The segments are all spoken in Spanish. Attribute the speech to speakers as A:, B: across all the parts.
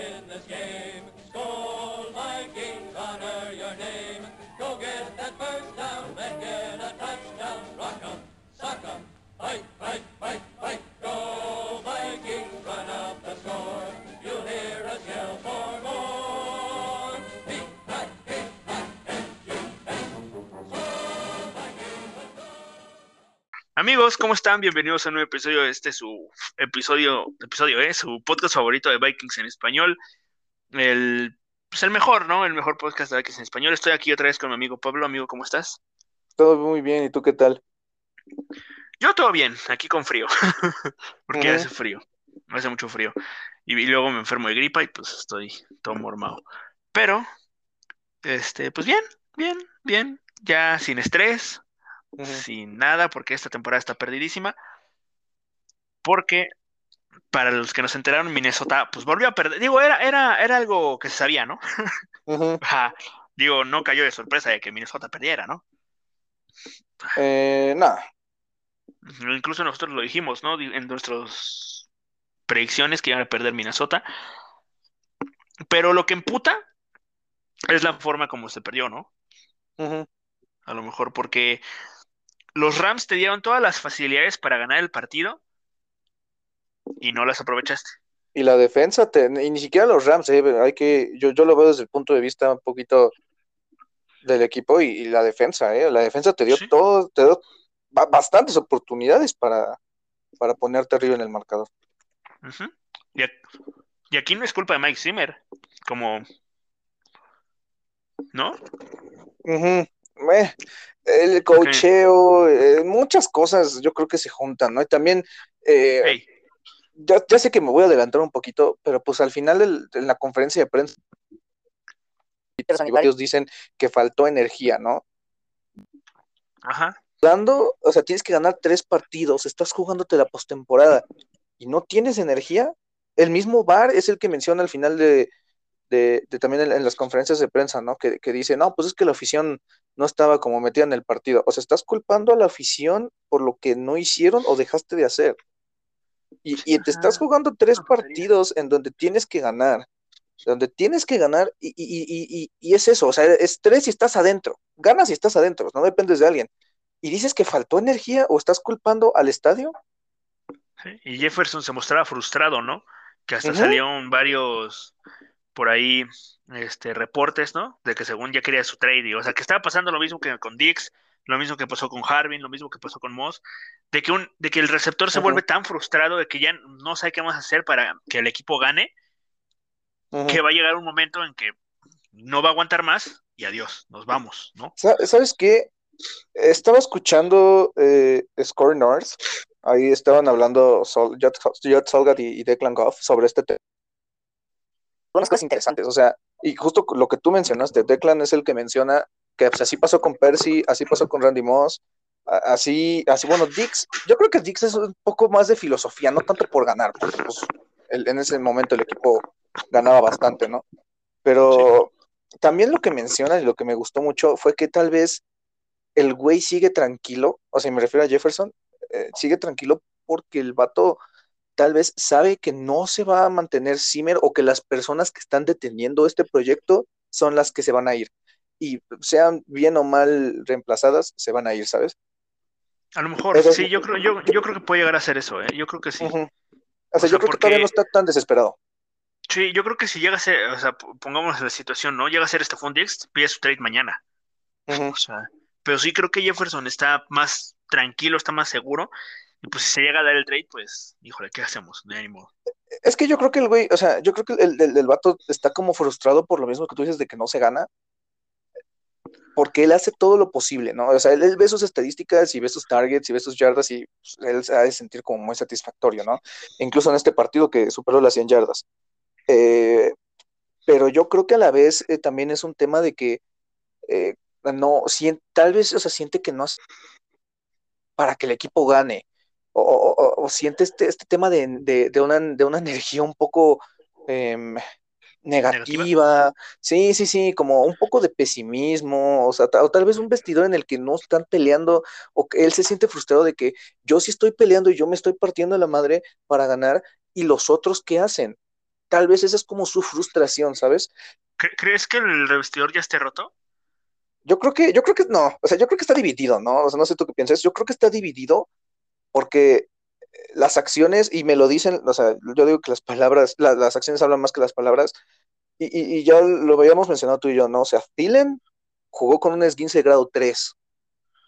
A: win this game.
B: Amigos, ¿cómo están? Bienvenidos a un nuevo episodio de este su episodio, episodio, ¿eh? Su podcast favorito de Vikings en español. El, pues el mejor, ¿no? El mejor podcast de Vikings en español. Estoy aquí otra vez con mi amigo Pablo. Amigo, ¿cómo estás?
C: Todo muy bien, ¿y tú qué tal?
B: Yo todo bien, aquí con frío. Porque hace frío. Hace mucho frío. Y, y luego me enfermo de gripa y pues estoy todo mormado. Pero, este, pues bien, bien, bien. Ya sin estrés, Sin nada, porque esta temporada está perdidísima. Porque, para los que nos enteraron, Minnesota, pues volvió a perder. Digo, era, era, era algo que se sabía, ¿no? Digo, no cayó de sorpresa de que Minnesota perdiera, ¿no?
C: Eh, nada,
B: Incluso nosotros lo dijimos, ¿no? En nuestras predicciones que iban a perder Minnesota. Pero lo que emputa es la forma como se perdió, ¿no? A lo mejor porque los Rams te dieron todas las facilidades para ganar el partido y no las aprovechaste.
C: Y la defensa, te- y ni siquiera los Rams, eh, hay que, yo, yo lo veo desde el punto de vista un poquito del equipo y, y la defensa, eh, la defensa te dio
B: Sí.
C: todo, te dio ba- bastantes oportunidades para, para ponerte arriba en el marcador.
B: Y, aquí no es culpa de Mike Zimmer, como, ¿no?
C: Ujú. El cocheo, eh, muchas cosas yo creo que se juntan, ¿no? Y también, eh,
B: Hey,
C: ya, ya sé que me voy a adelantar un poquito, pero pues al final del- de la conferencia de prensa, varios dicen que faltó energía, ¿no?
B: ajá.
C: Dando, o sea, tienes que ganar tres partidos, estás jugándote la postemporada y no tienes energía. El mismo VAR es el que menciona al final de, de, de también en, en las conferencias de prensa, ¿no? Que, que dice, no, pues es que la afición no estaba como metida en el partido. O sea, estás culpando a la afición por lo que no hicieron o dejaste de hacer. Y, y te estás jugando tres partidos en donde tienes que ganar, donde tienes que ganar y, y, y, y, es eso, o sea, es tres y estás adentro, ganas y estás adentro, no dependes de alguien. Y dices que faltó energía o estás culpando al estadio.
B: Sí, Y Jefferson se mostraba frustrado, ¿no? Que hasta salieron varios por ahí este reportes, ¿no? De que según ya quería su trade, y, o sea, que estaba pasando lo mismo que con Dix, lo mismo que pasó con Harvin, lo mismo que pasó con Moss, de que un de que el receptor se vuelve tan frustrado de que ya no sabe qué a hacer para que el equipo gane, que va a llegar un momento en que no va a aguantar más y adiós, nos vamos, ¿no?
C: Sa- ¿Sabes qué? Estaba escuchando eh, Score North, ahí estaban hablando Sol, Jot, Jot Solgat y, y Declan Goff sobre este tema. Unas cosas interesantes, o sea, y justo lo que tú mencionaste, Declan es el que menciona que pues, así pasó con Percy, así pasó con Randy Moss, así, así, bueno, Dix, yo creo que Dix es un poco más de filosofía, no tanto por ganar, porque pues, el- en ese momento el equipo ganaba bastante, ¿no? Pero también lo que menciona y lo que me gustó mucho fue que tal vez el güey sigue tranquilo, o sea, me refiero a Jefferson, eh, sigue tranquilo porque el vato tal vez sabe que no se va a mantener Zimmer o que las personas que están deteniendo este proyecto son las que se van a ir. Y sean bien o mal reemplazadas, se van a ir, ¿sabes?
B: A lo mejor, sí, yo creo, yo, yo creo que puede llegar a ser eso, ¿eh? Yo creo que sí.
C: O sea,
B: O sea,
C: yo creo que todavía
B: porque-
C: no está tan desesperado.
B: Sí, yo creo que si llega a ser, o sea, pongamos la situación, ¿no? Llega a ser Stephon Diggs, pide su trade mañana.
C: Ujú.
B: O sea, pero sí creo que Jefferson está más tranquilo, está más seguro. Y pues si se llega a dar el trade, pues, híjole, ¿qué hacemos? De ánimo.
C: Es que yo creo que el güey, o sea, yo creo que el, el, el vato está como frustrado por lo mismo que tú dices de que no se gana, porque él hace todo lo posible, ¿no? O sea, él, ve sus estadísticas y ve sus targets y ve sus yardas y pues, él se ha de sentir como muy satisfactorio, ¿no? Incluso en este partido que superó las 100 yardas. Eh, pero yo creo que a la vez eh, también es un tema de que eh, no, sien- tal vez, o sea, siente que no es para que el equipo gane, o, o- o- o siente este, este tema de, de- de una, de una energía un poco em, negativa, sí, sí, sí, como un poco de pesimismo, o sea, o tal vez un vestidor en el que no están peleando, o que él se siente frustrado de que yo sí estoy peleando y yo me estoy partiendo la madre para ganar, y los otros, ¿qué hacen? tal vez esa es como su frustración, ¿sabes?
B: ¿Crees que el revestidor ya esté roto?
C: Yo creo que, yo creo que no, o sea, yo creo que está dividido, ¿no? O sea, no sé tú qué piensas, yo creo que está dividido porque las acciones, y me lo dicen, o sea, yo digo que las palabras, las acciones hablan más que las palabras, y, ya lo habíamos mencionado tú y yo, ¿no? O sea, Thielen jugó con un esguince de grado 3,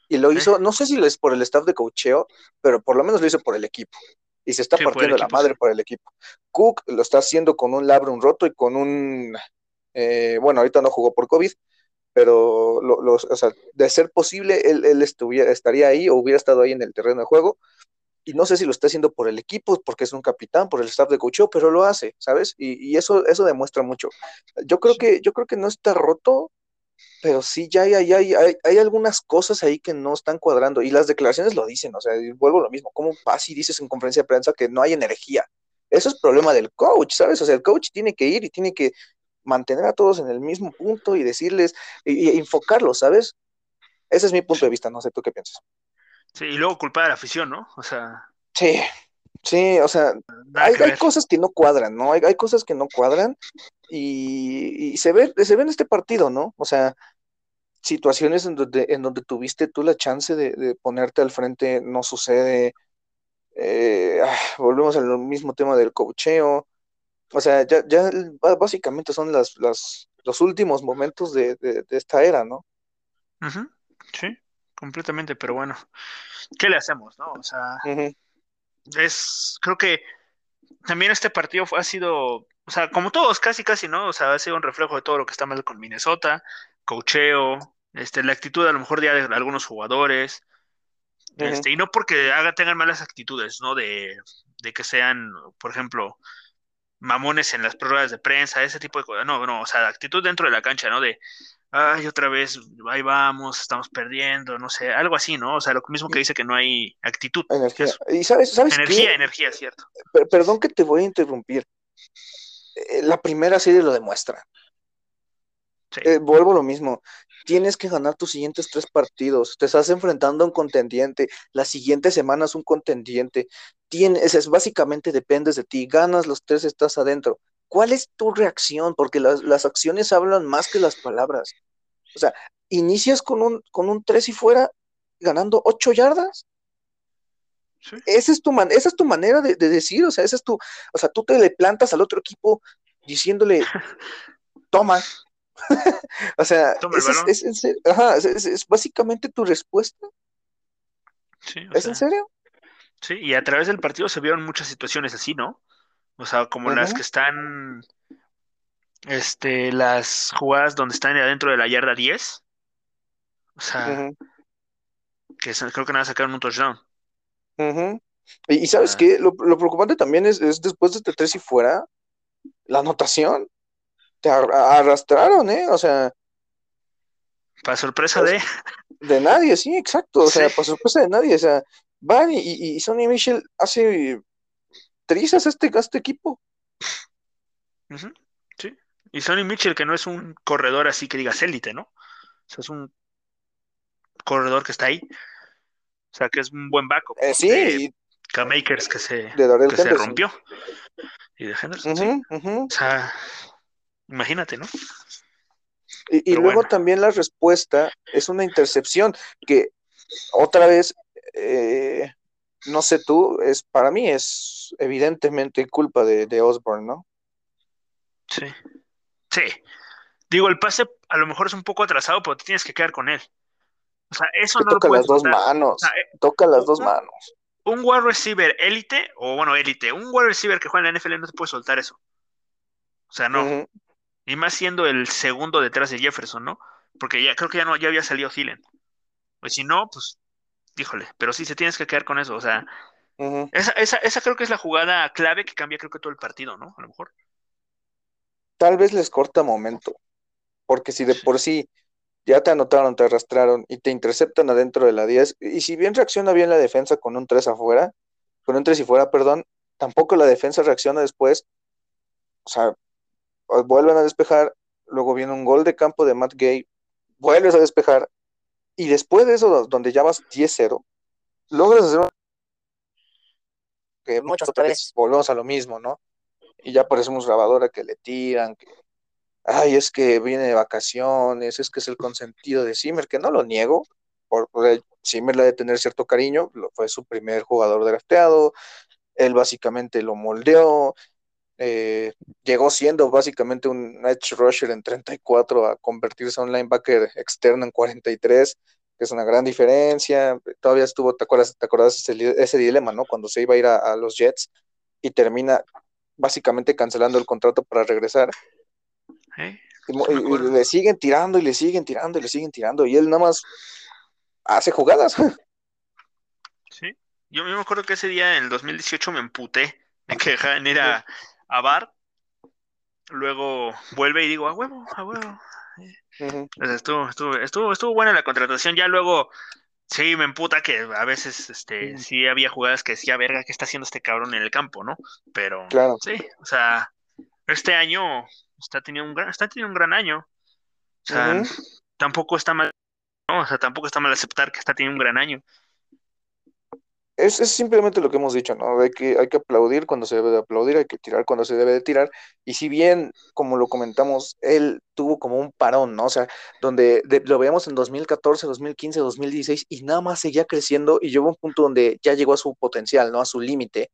C: y lo hizo, no sé si es por el staff de cocheo, pero por lo menos lo hizo por el equipo. Y se está partiendo la madre por el equipo. Cook lo está haciendo con un labrum roto y con un, eh, bueno, ahorita no jugó por COVID, pero lo, o sea, de ser posible, él, él estuviera, estaría ahí o hubiera estado ahí en el terreno de juego. Y no sé si lo está haciendo por el equipo, porque es un capitán, por el staff de coaching, pero lo hace, ¿sabes? Y, eso, eso demuestra mucho. Yo creo que, yo creo que no está roto, pero sí ya hay, hay, hay, hay, algunas cosas ahí que no están cuadrando. Y las declaraciones lo dicen, o sea, vuelvo a lo mismo. ¿Cómo vas y dices en conferencia de prensa que no hay energía? Eso es problema del coach, ¿sabes? O sea, el coach tiene que ir y tiene que mantener a todos en el mismo punto y decirles, y, enfocarlos, ¿sabes? Ese es mi punto de vista, no sé tú qué piensas.
B: Sí, y luego culpar a la afición, ¿no? O sea.
C: Sí, sí, o sea, hay, cosas que no cuadran, ¿no? Hay, hay cosas que no cuadran y, se, ve, se ve en este partido, ¿no? O sea, situaciones en donde, en donde tuviste tú la chance de, ponerte al frente, no sucede. Eh, ah, volvemos al mismo tema del cocheo. O sea, ya, ya básicamente son las, las, los últimos momentos de, esta era, ¿no?
B: Sí, completamente, pero bueno, ¿qué le hacemos, no? O sea, es, creo que también este partido ha sido, o sea, como todos, casi, casi, ¿no? O sea, ha sido un reflejo de todo lo que está mal con Minnesota, cocheo, este, la actitud a lo mejor ya de algunos jugadores, este, y no porque haga, tengan malas actitudes, ¿no? De, de que sean, por ejemplo, mamones en las pruebas de prensa, ese tipo de cosas. No, no, o sea, actitud dentro de la cancha, ¿no? De, ay, otra vez, ahí vamos, estamos perdiendo, no sé, algo así, ¿no? O sea, lo mismo que dice que no hay actitud.
C: Energía. Y sabes, ¿sabes
B: Energía, energía, cierto.
C: perdón que te voy a interrumpir. Eh, la primera serie lo demuestra. Eh, vuelvo a lo mismo tienes que ganar tus siguientes tres partidos, te estás enfrentando a un contendiente, la siguiente semana es un contendiente, tienes, es, básicamente dependes de ti, ganas los tres, estás adentro. ¿Cuál es tu reacción? Porque las, acciones hablan más que las palabras. O sea, inicias con un, con un tres y fuera, ganando ocho yardas. Esa, es tu man, esa es tu manera de, decir, o sea, esa es tu, o sea, tú te le plantas al otro equipo diciéndole, toma, o sea, es, básicamente tu respuesta. ¿Es en serio?
B: Sí, y a través del partido se vieron muchas situaciones así, ¿no? O sea, como las que están, este, las jugadas donde están adentro de la yarda 10. O sea, que creo que nada sacaron un touchdown.
C: Y, sabes que lo, preocupante también es, después de este tres y fuera, la anotación te arrastraron, ¿eh? O sea.
B: Para sorpresa de.
C: De nadie, sí, exacto. O sea, para sorpresa de nadie. O sea, van y, y, Sonny Mitchell hace trizas a este, este equipo.
B: Sí. Y Sonny Mitchell, que no es un corredor así que digas élite, ¿no? O sea, es un corredor que está ahí. O sea, que es un buen backup.
C: Eh, sí.
B: K-Makers que se, que se rompió. Y de Henderson. O sea, Imagínate, ¿no?
C: Y, luego también la respuesta es una intercepción que otra vez, eh, no sé tú, es para mí es evidentemente culpa de, de Osborne, ¿no?
B: Sí. Sí. Digo, el pase a lo mejor es un poco atrasado, pero te tienes que quedar con él. O sea, eso no
C: toca
B: lo
C: las dos manos. Eh, toca las dos manos.
B: Un wide receiver élite, o bueno, élite, un wide receiver que juega en la NFL no te puede soltar eso. O sea, no. Y más siendo el segundo detrás de Jefferson, ¿no? Porque ya creo que ya no, ya había salido Thielen. Pues si no, pues, híjole, pero sí se tienes que quedar con eso. O sea, esa, esa, esa creo que es la jugada clave que cambia creo que todo el partido, ¿no? A lo mejor.
C: Tal vez les corta momento. Porque si de por sí ya te anotaron, te arrastraron y te interceptan adentro de la 10, y si bien reacciona bien la defensa con un 3 afuera, con un 3 y fuera, perdón, tampoco la defensa reacciona después. O sea, vuelven a despejar, luego viene un gol de campo de Matt Gay, vuelves a despejar, y después de eso, donde ya vas 10-0, logras hacer que muchas otra vez volvemos a lo mismo, ¿no? y ya parecemos grabadora que le tiran, que, ay, es que viene de vacaciones, es que es el consentido de Zimmer, que no lo niego, por, por Zimmer le de tener cierto cariño, fue su primer jugador drafteado, él básicamente lo moldeó, eh, llegó siendo básicamente un edge rusher en 34 a convertirse en un linebacker externo en 43, que es una gran diferencia. Todavía estuvo, ¿te acuerdas, te acuerdas ese, ese dilema, ¿no? Cuando se iba a ir a, los Jets y termina básicamente cancelando el contrato para regresar.
B: ¿Eh?
C: Y, le siguen tirando y le siguen tirando y le siguen tirando y él nada más hace jugadas.
B: Sí, yo, me acuerdo que ese día en el 2018 me emputé de que dejaban ir a, Bar, luego vuelve y digo, a huevo, a huevo. estuvo, estuvo, estuvo, estuvo buena la contratación, ya luego sí me emputa que a veces este sí había jugadas que decía, verga, ¿qué está haciendo este cabrón en el campo, no? Pero
C: claro.
B: sí, o sea, este año está teniendo un gran, está teniendo un gran año. O sea, tampoco está mal, no, o sea, tampoco está mal aceptar que está teniendo un gran año
C: es, simplemente lo que hemos dicho, ¿no? Hay que, hay que aplaudir cuando se debe de aplaudir, hay que tirar cuando se debe de tirar. Y si bien, como lo comentamos, él tuvo como un parón, ¿no? O sea, donde lo veíamos en 2014, 2015, 2016 y nada más seguía creciendo y llegó a un punto donde ya llegó a su potencial, ¿no? A su límite.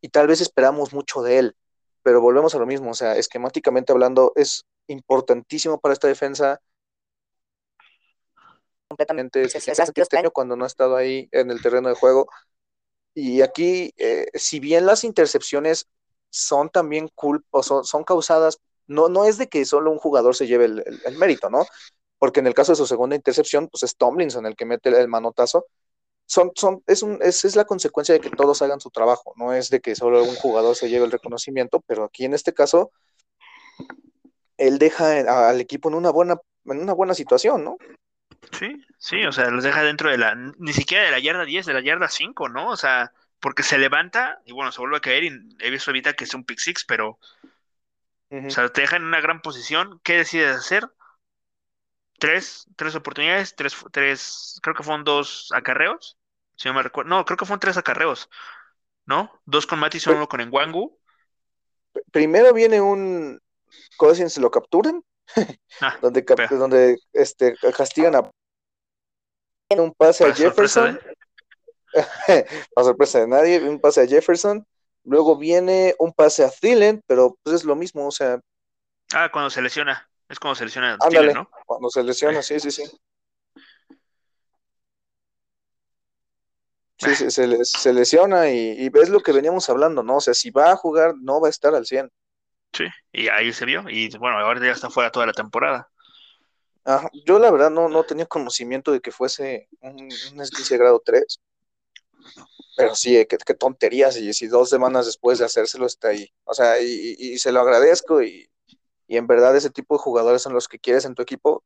C: Y tal vez esperamos mucho de él, pero volvemos a lo mismo, o sea, esquemáticamente hablando, es importantísimo para esta defensa completamente este año cuando no ha estado ahí en el terreno de juego. Y aquí, eh, si bien las intercepciones son también culp o son, son, causadas, no, no es de que solo un jugador se lleve el, mérito, ¿no? Porque en el caso de su segunda intercepción, pues es Tomlinson el que mete el manotazo. Son, son, es, un, es, es, la consecuencia de que todos hagan su trabajo, no es de que solo un jugador se lleve el reconocimiento, pero aquí en este caso, él deja al equipo en una buena, en una buena situación, ¿no?
B: Sí, sí, o sea, los deja dentro de la, ni siquiera de la yarda 10, de la yarda 5, ¿no? O sea, porque se levanta y bueno, se vuelve a caer y visto ahorita que es un pick six, pero, o sea, te deja en una gran posición. ¿Qué decides hacer? Tres, tres oportunidades, tres, tres, creo que fueron dos acarreos, si no me recuerdo, no, creo que fueron tres acarreos, ¿no? Dos con Matis y uno con Enguangu.
C: Primero viene un, se lo capturan Ah, donde, donde este, castigan a un pase a Jefferson. a sorpresa de nadie, un pase a Jefferson. Luego viene un pase a Thielen, pero pues es lo mismo, o sea.
B: Ah, cuando se lesiona. Es cuando se lesiona.
C: Ándale, ¿no? Cuando se lesiona, sí, sí, sí. Sí, se, se, lesiona y, y, es lo que veníamos hablando, ¿no? O sea, si va a jugar, no va a estar al 100.
B: Sí, y ahí se vio, y bueno, ahora ya está fuera toda la temporada.
C: yo la verdad no, no tenía conocimiento de que fuese un, un grado 3. Pero sí, qué, qué, tonterías, y si dos semanas después de hacérselo está ahí. O sea, y, se lo agradezco, y, y, en verdad ese tipo de jugadores son los que quieres en tu equipo,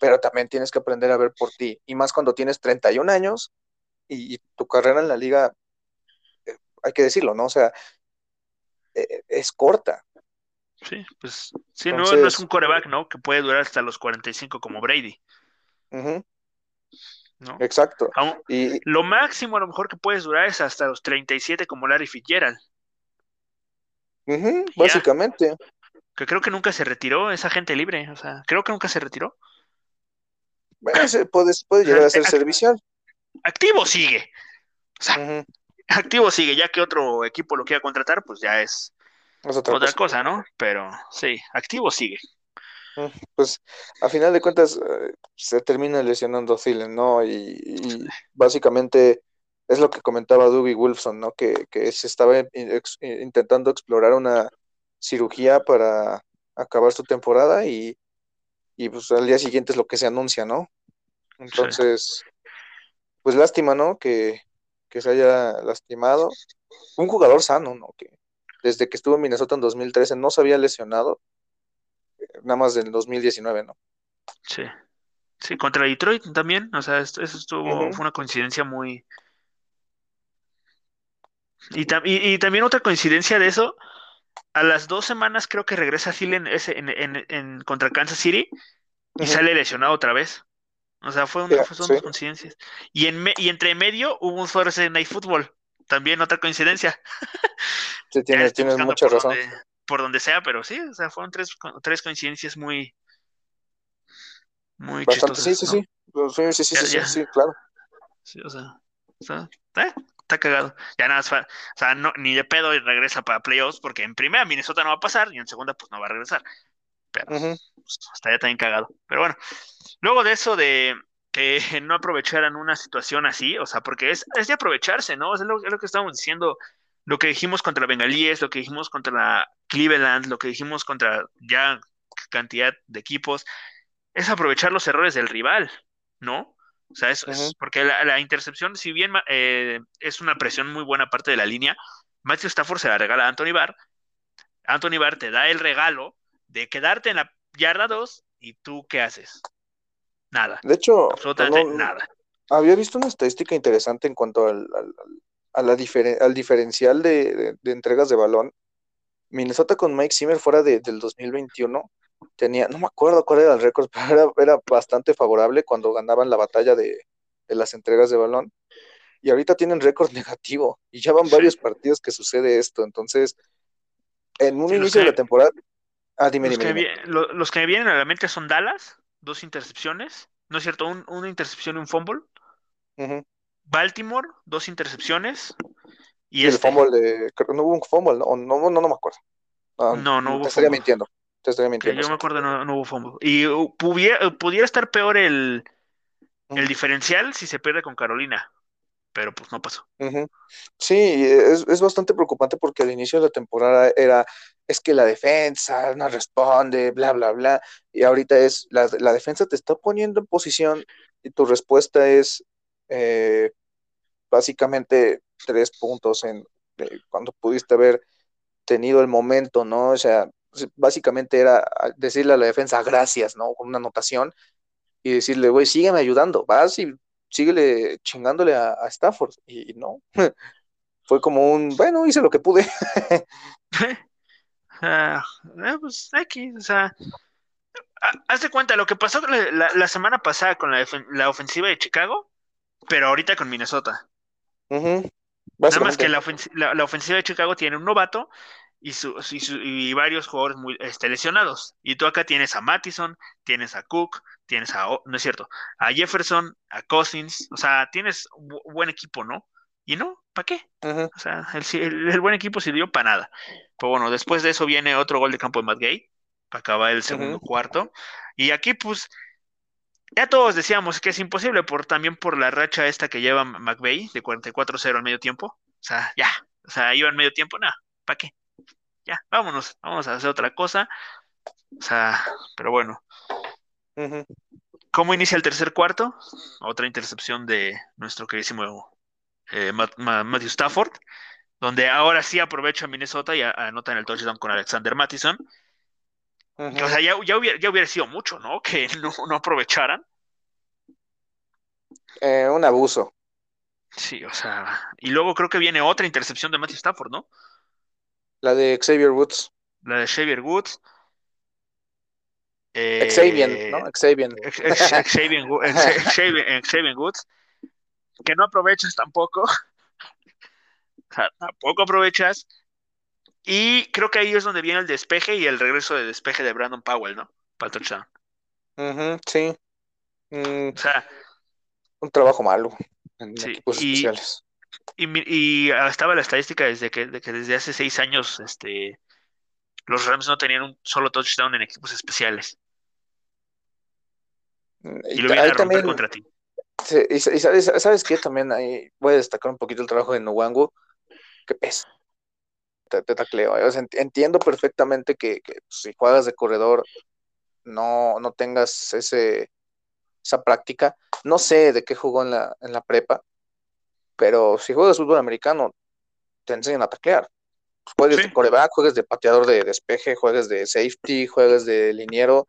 C: pero también tienes que aprender a ver por ti. Y más cuando tienes 31 años y, tu carrera en la liga, eh, hay que decirlo, ¿no? O sea, eh, es corta.
B: Sí, pues sí, no, no, es un coreback, ¿no? Que puede durar hasta los 45 como Brady.
C: ¿no? Exacto.
B: y, lo máximo a lo mejor que puedes durar es hasta los 37 como Larry Fitzgerald.
C: básicamente.
B: Que creo que nunca se retiró esa gente libre, o sea, creo que nunca se retiró.
C: Bueno, puede, puede llegar a ser servicial.
B: Activo sigue. O sea, activo sigue, ya que otro equipo lo quiera contratar, pues ya es, otra, cosa. ¿no? Pero sí, activo sigue.
C: Mm, pues a final de cuentas eh, se termina lesionando Thielen, ¿no? Y, básicamente es lo que comentaba Doobie Wolfson, ¿no? Que, se estaba intentando explorar una cirugía para acabar su temporada y, y pues al día siguiente es lo que se anuncia, ¿no? Entonces, pues lástima, ¿no? Que, que se haya lastimado. Un jugador sano, ¿no? Que desde que estuvo en Minnesota en 2013 no se había lesionado, nada más en 2019, ¿no?
B: Sí. Sí, contra Detroit también, o sea, eso estuvo, fue una coincidencia muy... Y, y, también otra coincidencia de eso, a las dos semanas creo que regresa Phil en, en, en, contra Kansas City y sale lesionado otra vez. O sea, fue una, dos coincidencias. Y, en y entre medio hubo un Thursday Night Football. también otra coincidencia.
C: Sí, tienes, tienes mucha
B: por
C: razón.
B: Donde, por donde sea, pero sí, o sea, fueron tres, tres coincidencias muy, muy
C: Bastante,
B: chistosas.
C: sí,
B: ¿no?
C: sí, sí, sí, sí,
B: Ya,
C: sí, sí,
B: ya.
C: sí, claro.
B: Sí, o sea, o sea, eh, está cagado. Ya nada más, o sea, no, ni de pedo y regresa para playoffs, porque en primera Minnesota no va a pasar y en segunda pues no va a regresar. Pero
C: Ujú.
B: pues, estaría también cagado. Pero bueno, luego de eso de que no aprovecharan una situación así, o sea, porque es, es de aprovecharse, ¿no? Es lo, es lo que estamos diciendo, lo que dijimos contra Bengalíes, lo que dijimos contra la Cleveland, lo que dijimos contra ya cantidad de equipos, es aprovechar los errores del rival, ¿no? O sea, eso es
C: Ujú.
B: porque la, la intercepción, si bien eh, es una presión muy buena parte de la línea, Matthew Stafford se la regala a Anthony Barr. Anthony Barr te da el regalo de quedarte en la yarda 2 y tú ¿qué haces? Nada,
C: De hecho,
B: absolutamente
C: no-
B: nada.
C: había visto una estadística interesante en cuanto al, al- al- a la diferen- al diferencial de, de- de entregas de balón. Minnesota con Mike Zimmer fuera de- del 2021 tenía, no me acuerdo cuál era el récord, pero era, era bastante favorable cuando ganaban la batalla de, de las entregas de balón. Y ahorita tienen récord negativo y ya van
B: Sí.
C: varios partidos que sucede esto. Entonces, en un
B: Sí,
C: inicio de la temporada... Ah, dime,
B: Los
C: dime,
B: que,
C: dime.
B: vi- lo- los que me vienen a la mente son Dallas, dos intercepciones, ¿no es cierto? Un- una intercepción y un fumble. Baltimore, dos intercepciones. Y
C: Y el
B: este,
C: fumble de... creo que No hubo un fumble, ¿no? No, no, no me acuerdo. Ah,
B: No, no hubo
C: Te estaría mintiendo. Te estaría
B: que
C: mintiendo.
B: yo
C: sí.
B: me acuerdo no, no hubo fumble. Y uh, pudiera, pudiera estar peor el, el diferencial si se pierde con Carolina, pero pues no pasó.
C: Sí, es, es bastante preocupante porque al inicio de la temporada era, es que la defensa no responde, bla, bla, bla, y ahorita es, la, la defensa te está poniendo en posición y tu respuesta es eh, básicamente tres puntos en eh, cuando pudiste haber tenido el momento, ¿no? O sea, básicamente era decirle a la defensa gracias, ¿no? Con una anotación y decirle, güey, sígueme ayudando, vas y síguele chingándole a, a Stafford, y, y no. Fue como un, bueno, hice lo que pude.
B: Ah, eh, pues X, o sea, ha- haz de cuenta lo que pasó la, la- la semana pasada con la, la ofensiva de Chicago, pero ahorita con Minnesota. Nada más que la, ofensi- la- la ofensiva de Chicago tiene un novato y, su- y su- y varios jugadores muy este, lesionados. Y tú acá tienes a Mattison, tienes a Cook, tienes a, no es cierto, a Jefferson, a Cousins, o sea, tienes bu- buen equipo, ¿no? Y no, ¿para qué? O sea, el, si- el- el buen equipo sirvió para nada. Pero bueno, después de eso viene otro gol de campo de Matt Gay para acabar el segundo cuarto. Y aquí, pues, ya todos decíamos que es imposible, por, también por la racha esta que lleva McVay de 44-0 al medio tiempo. O sea, ya, o sea, iba en medio tiempo, nada, ¿para qué? Ya, vámonos, vamos a hacer otra cosa. O sea, pero bueno. ¿cómo inicia el tercer cuarto? Otra intercepción de nuestro queridísimo eh, Ma- Ma- Matthew Stafford, donde ahora sí aprovecha Minnesota y a- anotan el touchdown con Alexander Mattison. O sea, ya, ya hubiera, ya hubiera sido mucho, ¿no? Que no, no aprovecharan.
C: Eh, un abuso.
B: Sí, o sea, y luego creo que viene otra intercepción de Matthew Stafford, ¿no?
C: La de Xavier Woods.
B: La de Xavier Woods.
C: Xavier,
B: Eh,
C: ¿no? Xavier.
B: Xavier Xavier- Xavier Woods, que no aprovechas tampoco. O sea, tampoco aprovechas. Y creo que ahí es donde viene el despeje y el regreso de despeje de Brandon Powell, ¿no? Para el touchdown.
C: Sí. Mm,
B: O sea,
C: un trabajo malo en
B: Sí,
C: equipos
B: y-
C: especiales.
B: y, y estaba la estadística desde que, de que desde hace seis años este, los Rams no tenían un solo touchdown en equipos especiales.
C: Mm,
B: Y
C: Y
B: lo vienen a romper
C: también,
B: contra ti.
C: Sí, y, sa- y sabes, sabes qué? También ahí voy a destacar un poquito el trabajo de Nwangu, que es te, te tacleo. eh, o sea, ent- entiendo perfectamente que, que, si juegas de corredor no, no tengas ese, esa práctica. No sé de qué jugó en la, en la prepa, pero si juegas fútbol americano, te enseñan a taclear. Juegues
B: Sí.
C: de coreback, juegues de pateador de despeje, juegues de safety, juegues de liniero,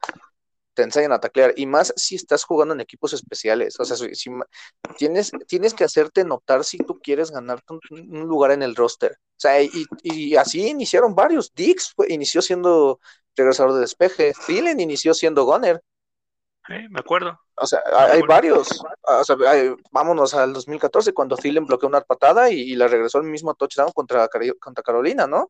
C: te enseñan a taclear. Y más si estás jugando en equipos especiales. O sea, si, tienes, tienes que hacerte notar si tú quieres ganarte un, lugar en el roster. O sea, y, así iniciaron varios. Dix fue- inició siendo regresador de despeje. Thielen inició siendo gunner.
B: Eh, me acuerdo.
C: O sea, hay, varios. O sea, vámonos al 2014 cuando Thielen bloqueó una patada y, la regresó al mismo touchdown contra, contra Carolina, ¿no?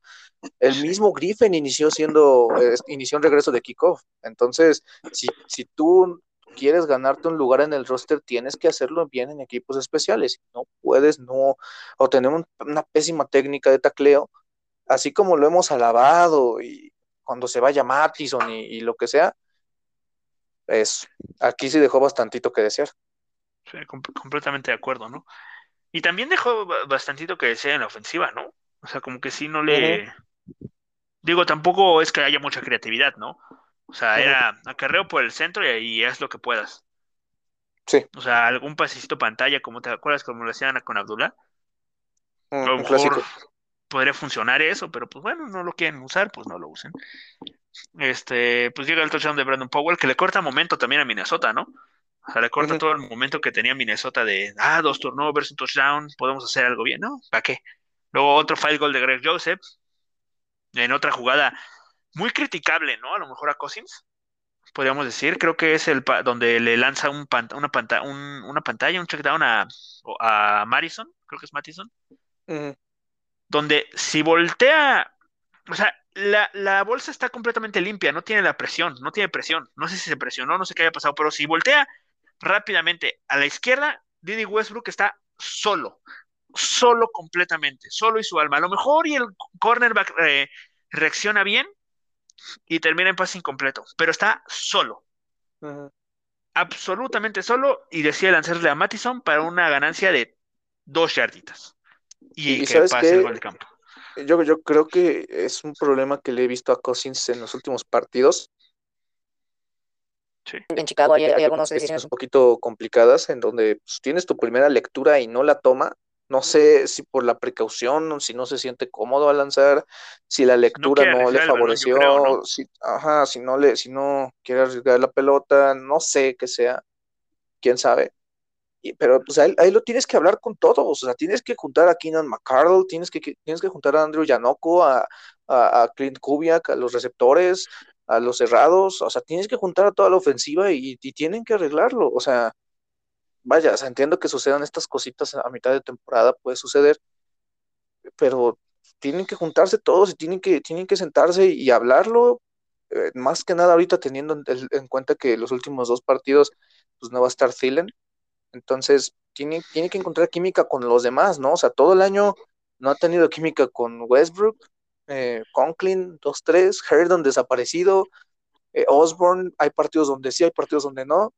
C: El mismo Griffin inició siendo, inició un regreso de kickoff. Entonces, si, si tú quieres ganarte un lugar en el roster, tienes que hacerlo bien en equipos especiales. No puedes, no, o tenemos una pésima técnica de tacleo, así como lo hemos alabado y cuando se vaya Mattison y, lo que sea, es, aquí sí dejó bastantito que desear.
B: Sí, completamente de acuerdo, ¿no? Y también dejó bastantito que desear en la ofensiva, ¿no? O sea, como que sí no le... Digo, tampoco es que haya mucha creatividad, ¿no? O sea, era acarreo por el centro y ahí haz lo que puedas.
C: Sí.
B: O sea, algún pasecito pantalla, como te acuerdas como lo hacían con Abdullah.
C: a lo mejor
B: podría funcionar eso, pero pues bueno, no lo quieren usar, pues no lo usen. Este, pues llega el touchdown de Brandon Powell, que le corta momento también a Minnesota, ¿no? O sea, le corta todo el momento que tenía Minnesota de, ah, dos turnovers, un touchdown, podemos hacer algo bien, ¿no? ¿Para qué? Luego otro field goal de Greg Joseph, en otra jugada muy criticable, ¿no? A lo mejor a Cousins, podríamos decir. Creo que es el donde le lanza un una, pantalla, una pantalla, un checkdown a, a Madison, creo que es Madison. Donde si voltea, o sea, la, la, bolsa está completamente limpia, no tiene la presión, no tiene presión. No sé si se presionó, no sé qué haya pasado, pero si voltea rápidamente a la izquierda, Didi Westbrook está solo, solo completamente, solo y su alma. A lo mejor y el cornerback eh, reacciona bien, y termina en pase incompleto, pero está solo. Absolutamente solo y decide lanzarle a Mattison para una ganancia de dos yarditas. Y, que pase el gol de campo.
C: Yo, yo creo que es un problema que le he visto a Cousins en los últimos partidos.
B: Sí.
D: En Chicago hay, algunas decisiones
C: un poquito complicadas en donde pues, tienes tu primera lectura y no la toma no sé si por la precaución, si no se siente cómodo al lanzar, si la lectura no, le favoreció, si, ajá, si no le, si no quiere arriesgar la pelota, no sé qué sea, quién sabe. Y, pero pues ahí, lo tienes que hablar con todos, o sea, tienes que juntar a Keenan McCardle, tienes que, tienes que juntar a Andrew Yanoko, a, Clint Kubiak, a los receptores, a los cerrados, o sea, tienes que juntar a toda la ofensiva y, y tienen que arreglarlo, o sea, vaya, entiendo que sucedan estas cositas a mitad de temporada, puede suceder, pero tienen que juntarse todos y tienen que, tienen que sentarse y hablarlo, eh, más que nada ahorita teniendo en, cuenta que los últimos dos partidos, pues no va a estar Thielen, entonces tiene, tiene que encontrar química con los demás, ¿no? O sea, todo el año no ha tenido química con Westbrook, eh, Conklin 2-3, Herdon desaparecido, eh, Osborne, hay partidos donde sí, hay partidos donde no,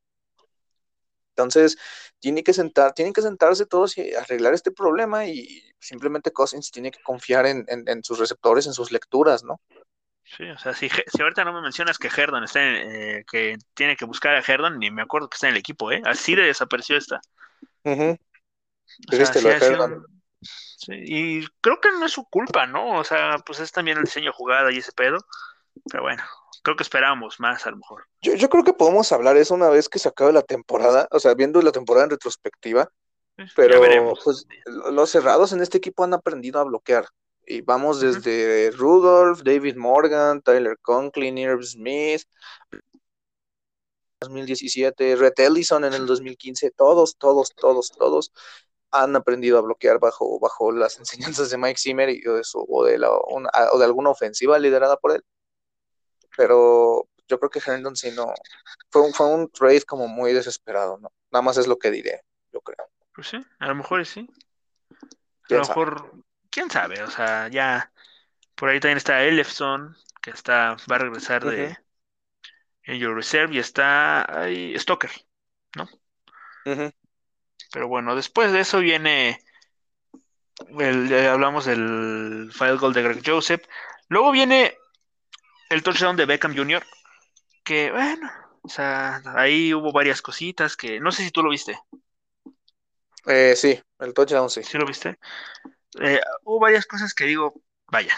C: entonces, tiene que sentar, tienen que sentarse todos y arreglar este problema y simplemente Cousins tiene que confiar en, sus receptores, en sus lecturas, ¿no?
B: Sí, o sea, si, si ahorita no me mencionas que Herdon está en, eh, que tiene que buscar a Herdon, ni me acuerdo que está en el equipo, ¿eh? Así de desapareció esta. y creo que no es su culpa, ¿no? O sea, pues es también el diseño jugada y ese pedo. Pero bueno, creo que esperábamos más a lo mejor.
C: Yo, yo creo que podemos hablar eso una vez que se acabe la temporada, o sea, viendo la temporada en retrospectiva. Pero pues, los cerrados en este equipo han aprendido a bloquear. Y vamos desde Rudolph, David Morgan, Tyler Conklin, Irv Smith, 2017, Red Ellison en el 2015, todos, todos, todos, todos han aprendido a bloquear bajo, bajo las enseñanzas de Mike Zimmer y, o, de la, o de alguna ofensiva liderada por él pero yo creo que Herndon sí no, fue un, fue un trade como muy desesperado, ¿no? Nada más es lo que diré, yo creo.
B: Pues sí, a lo mejor sí. A lo mejor, quién sabe, o sea, ya por ahí también está Elefson, que está, va a regresar de en Your Reserve y está ahí Stoker, ¿no? Pero bueno, después de eso viene el, hablamos del file goal de Greg Joseph. Luego viene el touchdown de Beckham Jr., que bueno, o sea, ahí hubo varias cositas que no sé si tú lo viste.
C: Eh, sí, el touchdown sí.
B: ¿Sí lo viste? Eh, hubo varias cosas que digo, vaya.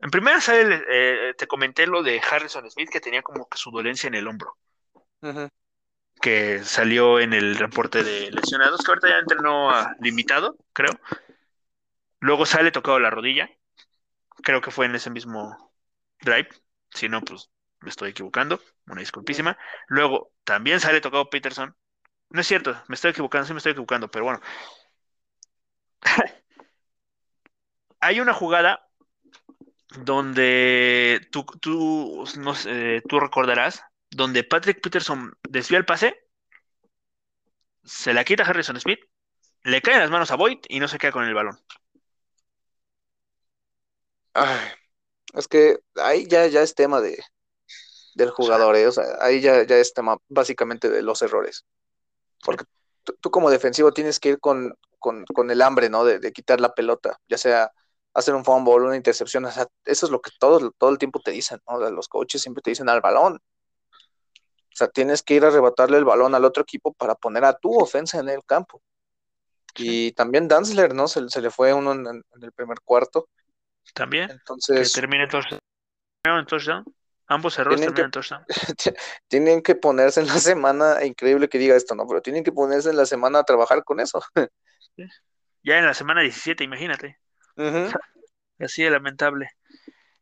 B: En primera eh, te comenté lo de Harrison Smith que tenía como que su dolencia en el hombro. Que salió en el reporte de lesionados, que ahorita ya entrenó limitado, creo. Luego sale tocado la rodilla. Creo que fue en ese mismo drive. Si no, pues me estoy equivocando, una disculpísima. Luego, también sale tocado Peterson. No es cierto, me estoy equivocando, sí me estoy equivocando, pero bueno. Hay una jugada donde tú, tú, no sé, tú recordarás, donde Patrick Peterson desvía el pase, se la quita a Harrison Smith, le cae en las manos a Boyd y no se queda con el balón.
C: Ay, es que ahí ya, ya es tema de, del jugador, ¿eh? Ahí ya, ya es tema básicamente de los errores. Porque tú, como defensivo tienes que ir con, con, con el hambre, ¿no? De quitar la pelota, ya sea hacer un fumble, una intercepción, o sea, eso es lo que todo, todo el tiempo te dicen, ¿no? Los coaches siempre te dicen al balón. O sea, tienes que ir a arrebatarle el balón al otro equipo para poner a tu ofensa en el campo. Y también Danzler, ¿no? Se, se le fue uno en, en el primer cuarto.
B: También, que
C: Entonces,
B: termine touchdown. touchdown. Ambos errores terminan en touchdown.
C: tienen que ponerse en la semana, increíble que diga esto, ¿no? Pero tienen que ponerse en la semana a trabajar con eso.
B: Ya en la semana 17, imagínate. Así de lamentable.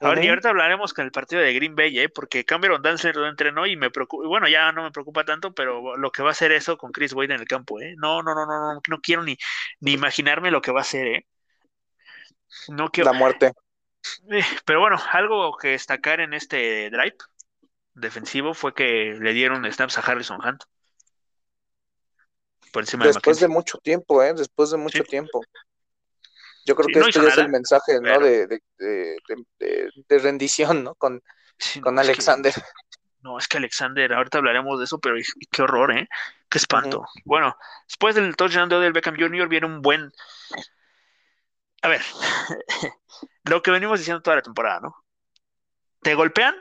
B: Ahora, y
C: ujú.
B: ahorita hablaremos con el partido de Green Bay, ¿eh? Porque Cameron Danzler lo entrenó y me preocupa, bueno, ya no me preocupa tanto, pero lo que va a hacer eso con Chris Wade en el campo, ¿eh? No, no, no, no, no, no quiero ni, ni imaginarme lo que va a hacer, ¿eh? No quiero,
C: La muerte.
B: eh, pero bueno, algo que destacar en este drive defensivo fue que le dieron snaps a Harrison Hunt por encima de
C: Después de mucho tiempo, ¿eh? Después de mucho
B: Sí.
C: tiempo. Yo creo
B: Sí,
C: que
B: no
C: este es el mensaje, ¿no?
B: pero
C: De, de, de, de- de- de rendición, ¿no? Con,
B: sí,
C: con
B: no, es que,
C: Alexander.
B: no, es que Alexander, ahorita hablaremos de eso, pero qué horror, ¿eh? Qué espanto. Bueno, después del touchdown de Odell Beckham Jr. viene un buen, a ver, lo que venimos diciendo toda la temporada, ¿no? Te golpean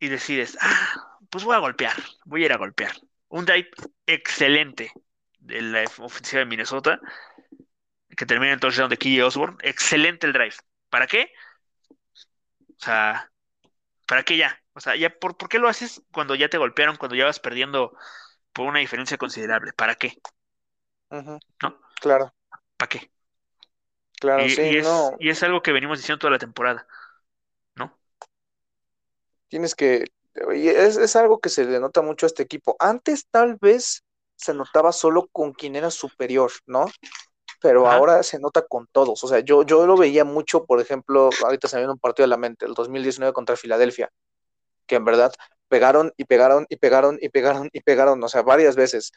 B: y decides, ah, pues voy a golpear, voy a ir a golpear. Un drive excelente de la ofensiva de Minnesota, que termina en touchdown de Key Osborne. Excelente el drive. ¿Para qué? O sea, ¿para qué ya? O sea, ya ¿por, ¿por qué lo haces cuando ya te golpearon, cuando ya vas perdiendo por una diferencia considerable? ¿Para qué? ¿No?
C: Claro,
B: ¿Para qué?
C: claro,
B: Y,
C: sí,
B: y es,
C: no.
B: y es algo que venimos diciendo toda la temporada, ¿no?
C: Tienes que. y Es, es algo que se le nota mucho a este equipo. Antes, tal vez se notaba solo con quien era superior, ¿no? Pero ahora se nota con todos. O sea, yo, yo lo veía mucho, por ejemplo, ahorita se me viene un partido a la mente, el 2019 contra Filadelfia, que en verdad pegaron y pegaron y pegaron y pegaron y pegaron, o sea, varias veces.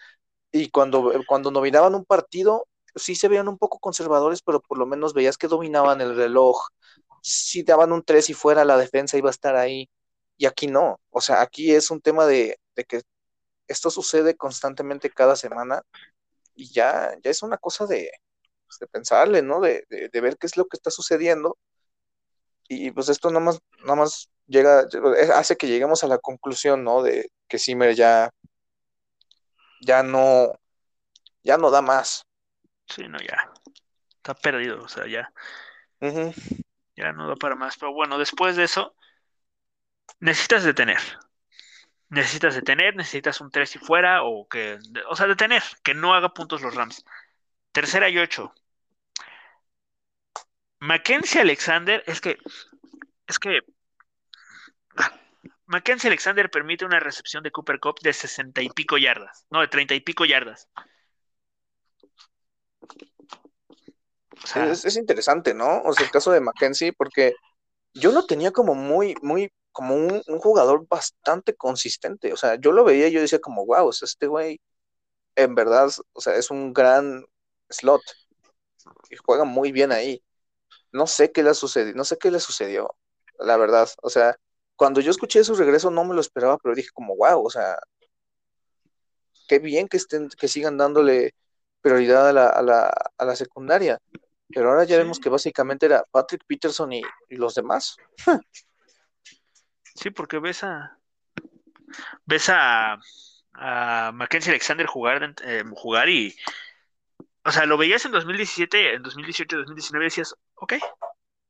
C: Y cuando, cuando dominaban un partido, sí se veían un poco conservadores, pero por lo menos veías que dominaban el reloj. Si daban un 3 y fuera, la defensa iba a estar ahí. Y aquí no. O sea, aquí es un tema de, de que esto sucede constantemente cada semana y ya, ya es una cosa de, pues, de pensarle, ¿no? De, de, de ver qué es lo que está sucediendo. Y pues esto nada más, nada más llega, hace que lleguemos a la conclusión, ¿no? De que Zimmer ya, ya no, ya no da más.
B: Sí, no, ya. Está perdido, o sea, ya, ya no da para más. Pero bueno, después de eso, necesitas detener. Necesitas detener, necesitas un 3 y fuera, o que, o sea, detener, que no haga puntos los Rams. Tercera y ocho. Mackenzie Alexander, es que, es que Mackenzie Alexander permite una recepción de Cooper Cup de sesenta y pico yardas, no, de treinta y pico yardas. O sea,
C: Es, es interesante, ¿no? O sea, el caso de Mackenzie, porque yo lo tenía como muy, muy, como un, un jugador bastante consistente. O sea, yo lo veía y yo decía como, wow, o sea, este güey, en verdad, o sea, es un gran slot. Y juega muy bien ahí. No sé qué le sucedió, no sé qué le sucedió, la verdad. O sea, cuando yo escuché su regreso no me lo esperaba, pero dije como, wow, o sea, qué bien que estén, que sigan dándole prioridad a la, a la, a la secundaria. Pero ahora ya vemos que básicamente era Patrick Peterson y, y los demás.
B: sí, porque ves a ves a, a Mackenzie Alexander jugar, eh, jugar y o sea, lo veías en 2017, en 2018, 2019 decías, ok,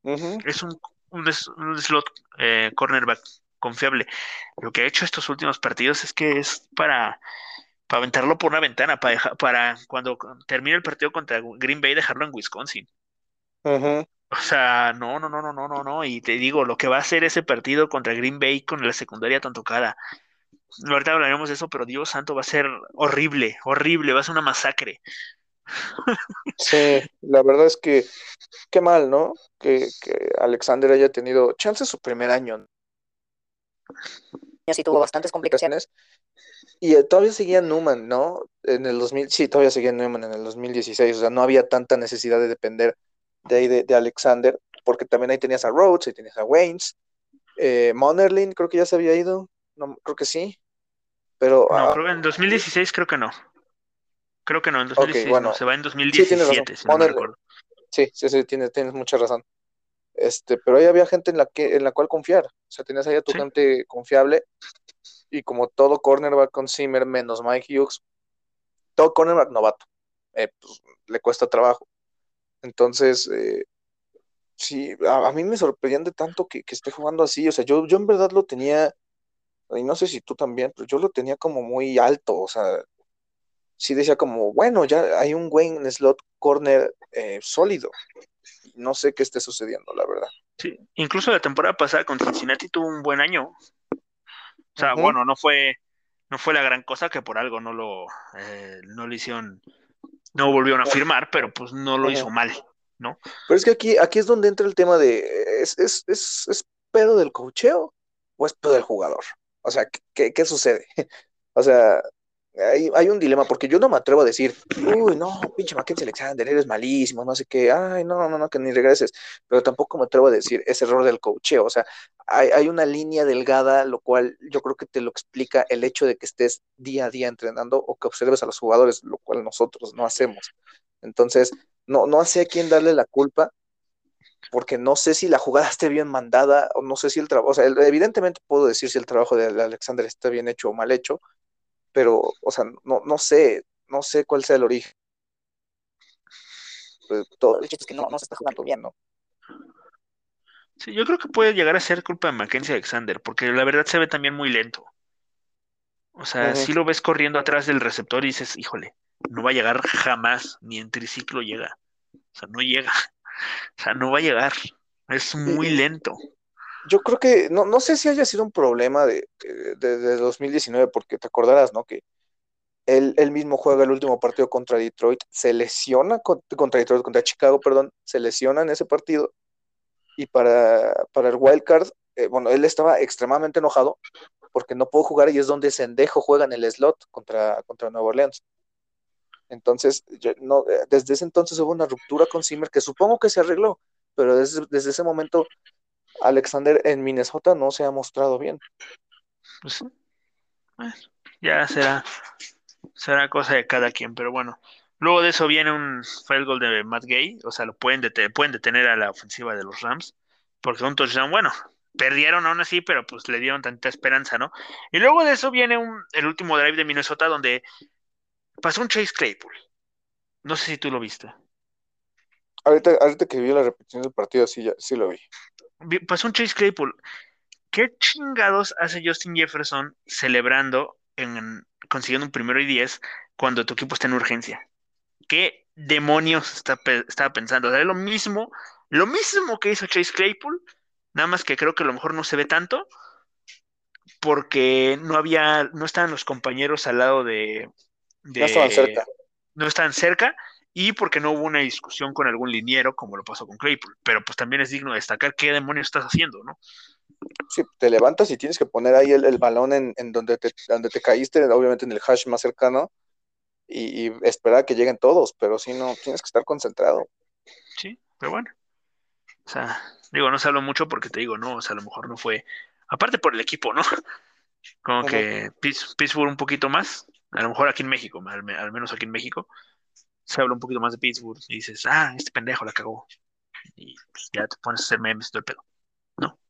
C: Ujú.
B: es un, un, es- un slot eh, cornerback confiable. Lo que ha hecho estos últimos partidos es que es para, para aventarlo por una ventana, para, para cuando termine el partido contra Green Bay dejarlo en Wisconsin. O sea, no, no, no, no, no, no, no. Y te digo, lo que va a ser ese partido contra Green Bay con la secundaria tanto cara. Ahorita hablaremos de eso, pero Dios santo, va a ser horrible, horrible, va a ser una masacre.
C: Sí, la verdad es que qué mal, ¿no? Que, que Alexander haya tenido chance su primer año.
D: sí tuvo bastantes complicaciones.
C: Y eh, todavía seguía Newman, ¿no? En el 2000, sí, todavía seguía Newman en el 2016, o sea, no había tanta necesidad de depender de ahí de, de Alexander, porque también ahí tenías a Rhodes, ahí tenías a Waynes, eh, Monerlin creo que ya se había ido, no, creo que sí, pero...
B: No,
C: ah,
B: creo que en 2016 creo que no. Creo que no, en
C: Ok,
B: 2016
C: bueno.
B: no, se va en
C: Sí, tienes razón.
B: 2017, si no me recuerdo.
C: Sí, sí, sí, tienes, tienes mucha razón. Este, pero ahí había gente en la que, en la cual confiar. O sea, tenías ahí a tu
B: Sí.
C: gente confiable. Y como todo cornerback con Zimmer menos Mike Hughes, todo cornerback novato. eh, pues, le cuesta trabajo. Entonces, eh, sí, a, a mí me sorprende tanto que, que esté jugando así. O sea, yo, yo en verdad lo tenía, y no sé si tú también, pero yo lo tenía como muy alto. O sea, sí decía como, bueno, ya hay un güey en slot corner eh, sólido. No sé qué esté sucediendo, la verdad.
B: Sí, incluso la temporada pasada con Cincinnati tuvo un buen año. O sea, bueno, no fue, no fue la gran cosa que por algo no lo, eh, no lo hicieron, no volvieron a firmar, pero pues no lo hizo mal.
C: Pero es que aquí, aquí es donde entra el tema de, ¿es, es, es, es pedo del cocheo o es pedo del jugador? O sea, ¿qué- ¿qué, qué sucede? O sea, hay, un dilema, porque yo no me atrevo a decir, uy, no, pinche Mackenzie Alexander, eres malísimo, no sé qué, ay, no, no, no, que ni regreses, pero tampoco me atrevo a decir, es error del cocheo, o sea, hay, una línea delgada, lo cual yo creo que te lo explica el hecho de que estés día a día entrenando o que observes a los jugadores, lo cual nosotros no hacemos. Entonces, no, no sé a quién darle la culpa, porque no sé si la jugada esté bien mandada, o no sé si el trabajo, o sea, evidentemente puedo decir si el trabajo de Alexander está bien hecho o mal hecho, pero, o sea, no, no sé, no sé cuál sea el origen. Pues, todo
D: El chiste es que no, no se está jugando bien.
C: ¿no?
B: Sí, yo creo que puede llegar a ser culpa de Mackenzie Alexander, porque la verdad se ve también muy lento. O sea, si lo ves corriendo atrás del receptor y dices, híjole, no va a llegar jamás, ni en triciclo llega. O sea, no llega. O sea, no va a llegar. Es muy lento.
C: Yo creo que, no, no sé si haya sido un problema de, de, de 2019, porque te acordarás, ¿no? Que él, él mismo juega el último partido contra Detroit, se lesiona con- contra Detroit, contra Chicago, perdón, se lesiona en ese partido y para, para el wild card, eh, bueno, él estaba extremadamente enojado porque no pudo jugar y es donde Sendejo juega en el slot contra, contra Nueva Orleans. Entonces, yo no, eh, desde ese entonces hubo una ruptura con Zimmer que supongo que se arregló, pero desde, desde ese momento Alexander en Minnesota no se ha mostrado bien.
B: Pues. Bueno, ya será, será cosa de cada quien, pero bueno. Luego de eso viene un field goal de Matt Gay, o sea, lo pueden, dete- pueden detener a la ofensiva de los Rams, porque un touchdown, bueno, perdieron aún así, pero pues le dieron tanta esperanza, ¿no? Y luego de eso viene un, el último drive de Minnesota donde pasó un Chase Claypool. No sé si tú lo viste.
C: Ahorita, ahorita que vi la repetición del partido, sí, ya, sí lo vi.
B: Pasó un Chase Claypool. ¿Qué chingados hace Justin Jefferson celebrando en consiguiendo un primero y diez cuando tu equipo está en urgencia? ¿Qué demonios está, estaba pensando? O sea, es lo mismo, lo mismo que hizo Chase Claypool, nada más que creo que a lo mejor no se ve tanto, porque no había, no estaban los compañeros al lado de,
C: No estaban
B: de-
C: cerca.
B: no estaban cerca, y porque no hubo una discusión con algún liniero como lo pasó con Claypool. Pero pues también es digno de destacar qué demonios estás haciendo, ¿no?
C: Sí, te levantas y tienes que poner ahí el, el balón en, en donde, te, donde te caíste, obviamente en el hash más cercano, y, y esperar a que lleguen todos, pero si no, tienes que estar concentrado.
B: Sí, pero bueno. O sea, digo, no se habló mucho porque te digo, no, o sea, a lo mejor no fue, aparte por el equipo, ¿no? Como que Pitts- Pittsburgh un poquito más, a lo mejor aquí en México, al, al menos aquí en México, se habla un poquito más de Pittsburgh y dices, ah, este pendejo la cagó. Y pues, ya te pones a hacer memes todo el pedo.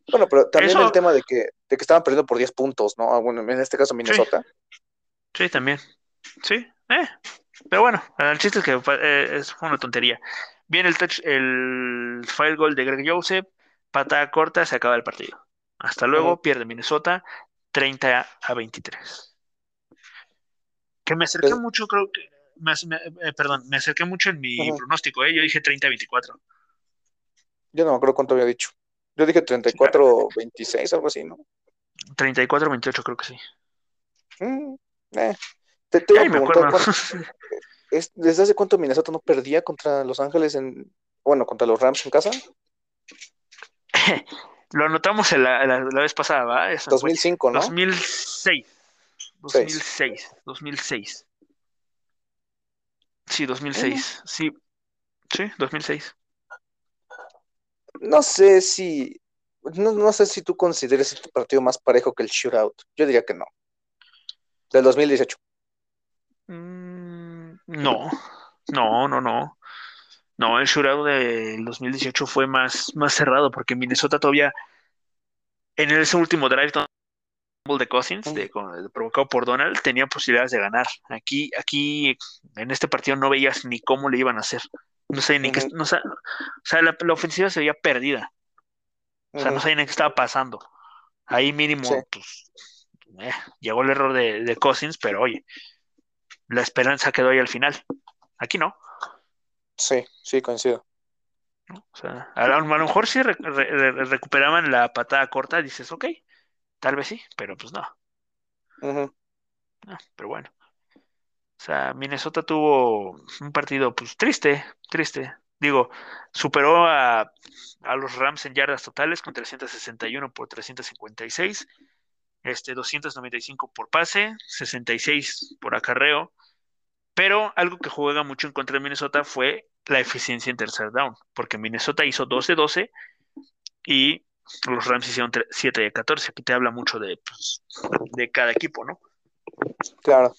C: Bueno, pero también
B: Eso-
C: el tema de que, de que estaban perdiendo por 10 puntos, ¿no? Ah, Bueno, en este caso Minnesota.
B: Sí, también. Sí, eh. Pero bueno, el chiste es que fue, eh, es fue una tontería. Viene el touch, el file goal de Greg Joseph, patada corta, se acaba el partido. Hasta luego, pierde Minnesota 30 a 23. Que me acerqué
C: Pues-
B: mucho, creo que. Me eh, perdón, me acerqué mucho en mi
C: Ujú.
B: pronóstico, ¿eh? Yo dije 30 a 24.
C: Yo no me acuerdo cuánto había dicho. Yo dije 34, 26, algo así, ¿no?
B: 34-28 creo que sí.
C: Mm, eh. Te, te
B: Ay, me
C: preguntar,
B: acuerdo.
C: ¿cuánto- es- ¿desde hace cuánto Minnesota no perdía contra Los Ángeles en, bueno, contra los Rams en casa?
B: Lo anotamos en la, la- la vez pasada, ¿va? Fue
C: 2005, ¿no?
B: 2006. 2006. 2006. Sí, 2006. Sí. Sí, 2006.
C: No sé si, no, no sé si tú consideres este partido más parejo que el shootout. Yo diría que no. Del 2018.
B: Mm, no, no, no, no. No, el shootout del 2018 fue más, más cerrado porque Minnesota todavía en ese último drive de Cousins, de- provocado por Donald, tenía posibilidades de ganar. Aquí, aquí, en este partido no veías ni cómo le iban a hacer. No sé ni qué, no o sea, la, la ofensiva se veía perdida. O sea, no
C: Ujú.
B: sabían qué estaba pasando. Ahí mínimo,
C: Sí.
B: pues, eh, llegó el error de, de Cousins, pero oye, la esperanza quedó ahí al final. Aquí no.
C: Sí, sí, coincido.
B: ¿no? O sea, a lo, a lo mejor si recuperaban la patada corta, dices, ok, tal vez sí, pero pues no, no, pero bueno. O sea, Minnesota tuvo un partido pues triste, triste. Digo, superó a, a los Rams en yardas totales con 361 por 356, este, 295 por pase, 66 por acarreo. Pero algo que juega mucho en contra de Minnesota fue la eficiencia en tercer down, porque Minnesota hizo 12 12 y los Rams hicieron 7 de 14. Aquí te habla mucho de, pues, de cada equipo, ¿no?
C: Claro.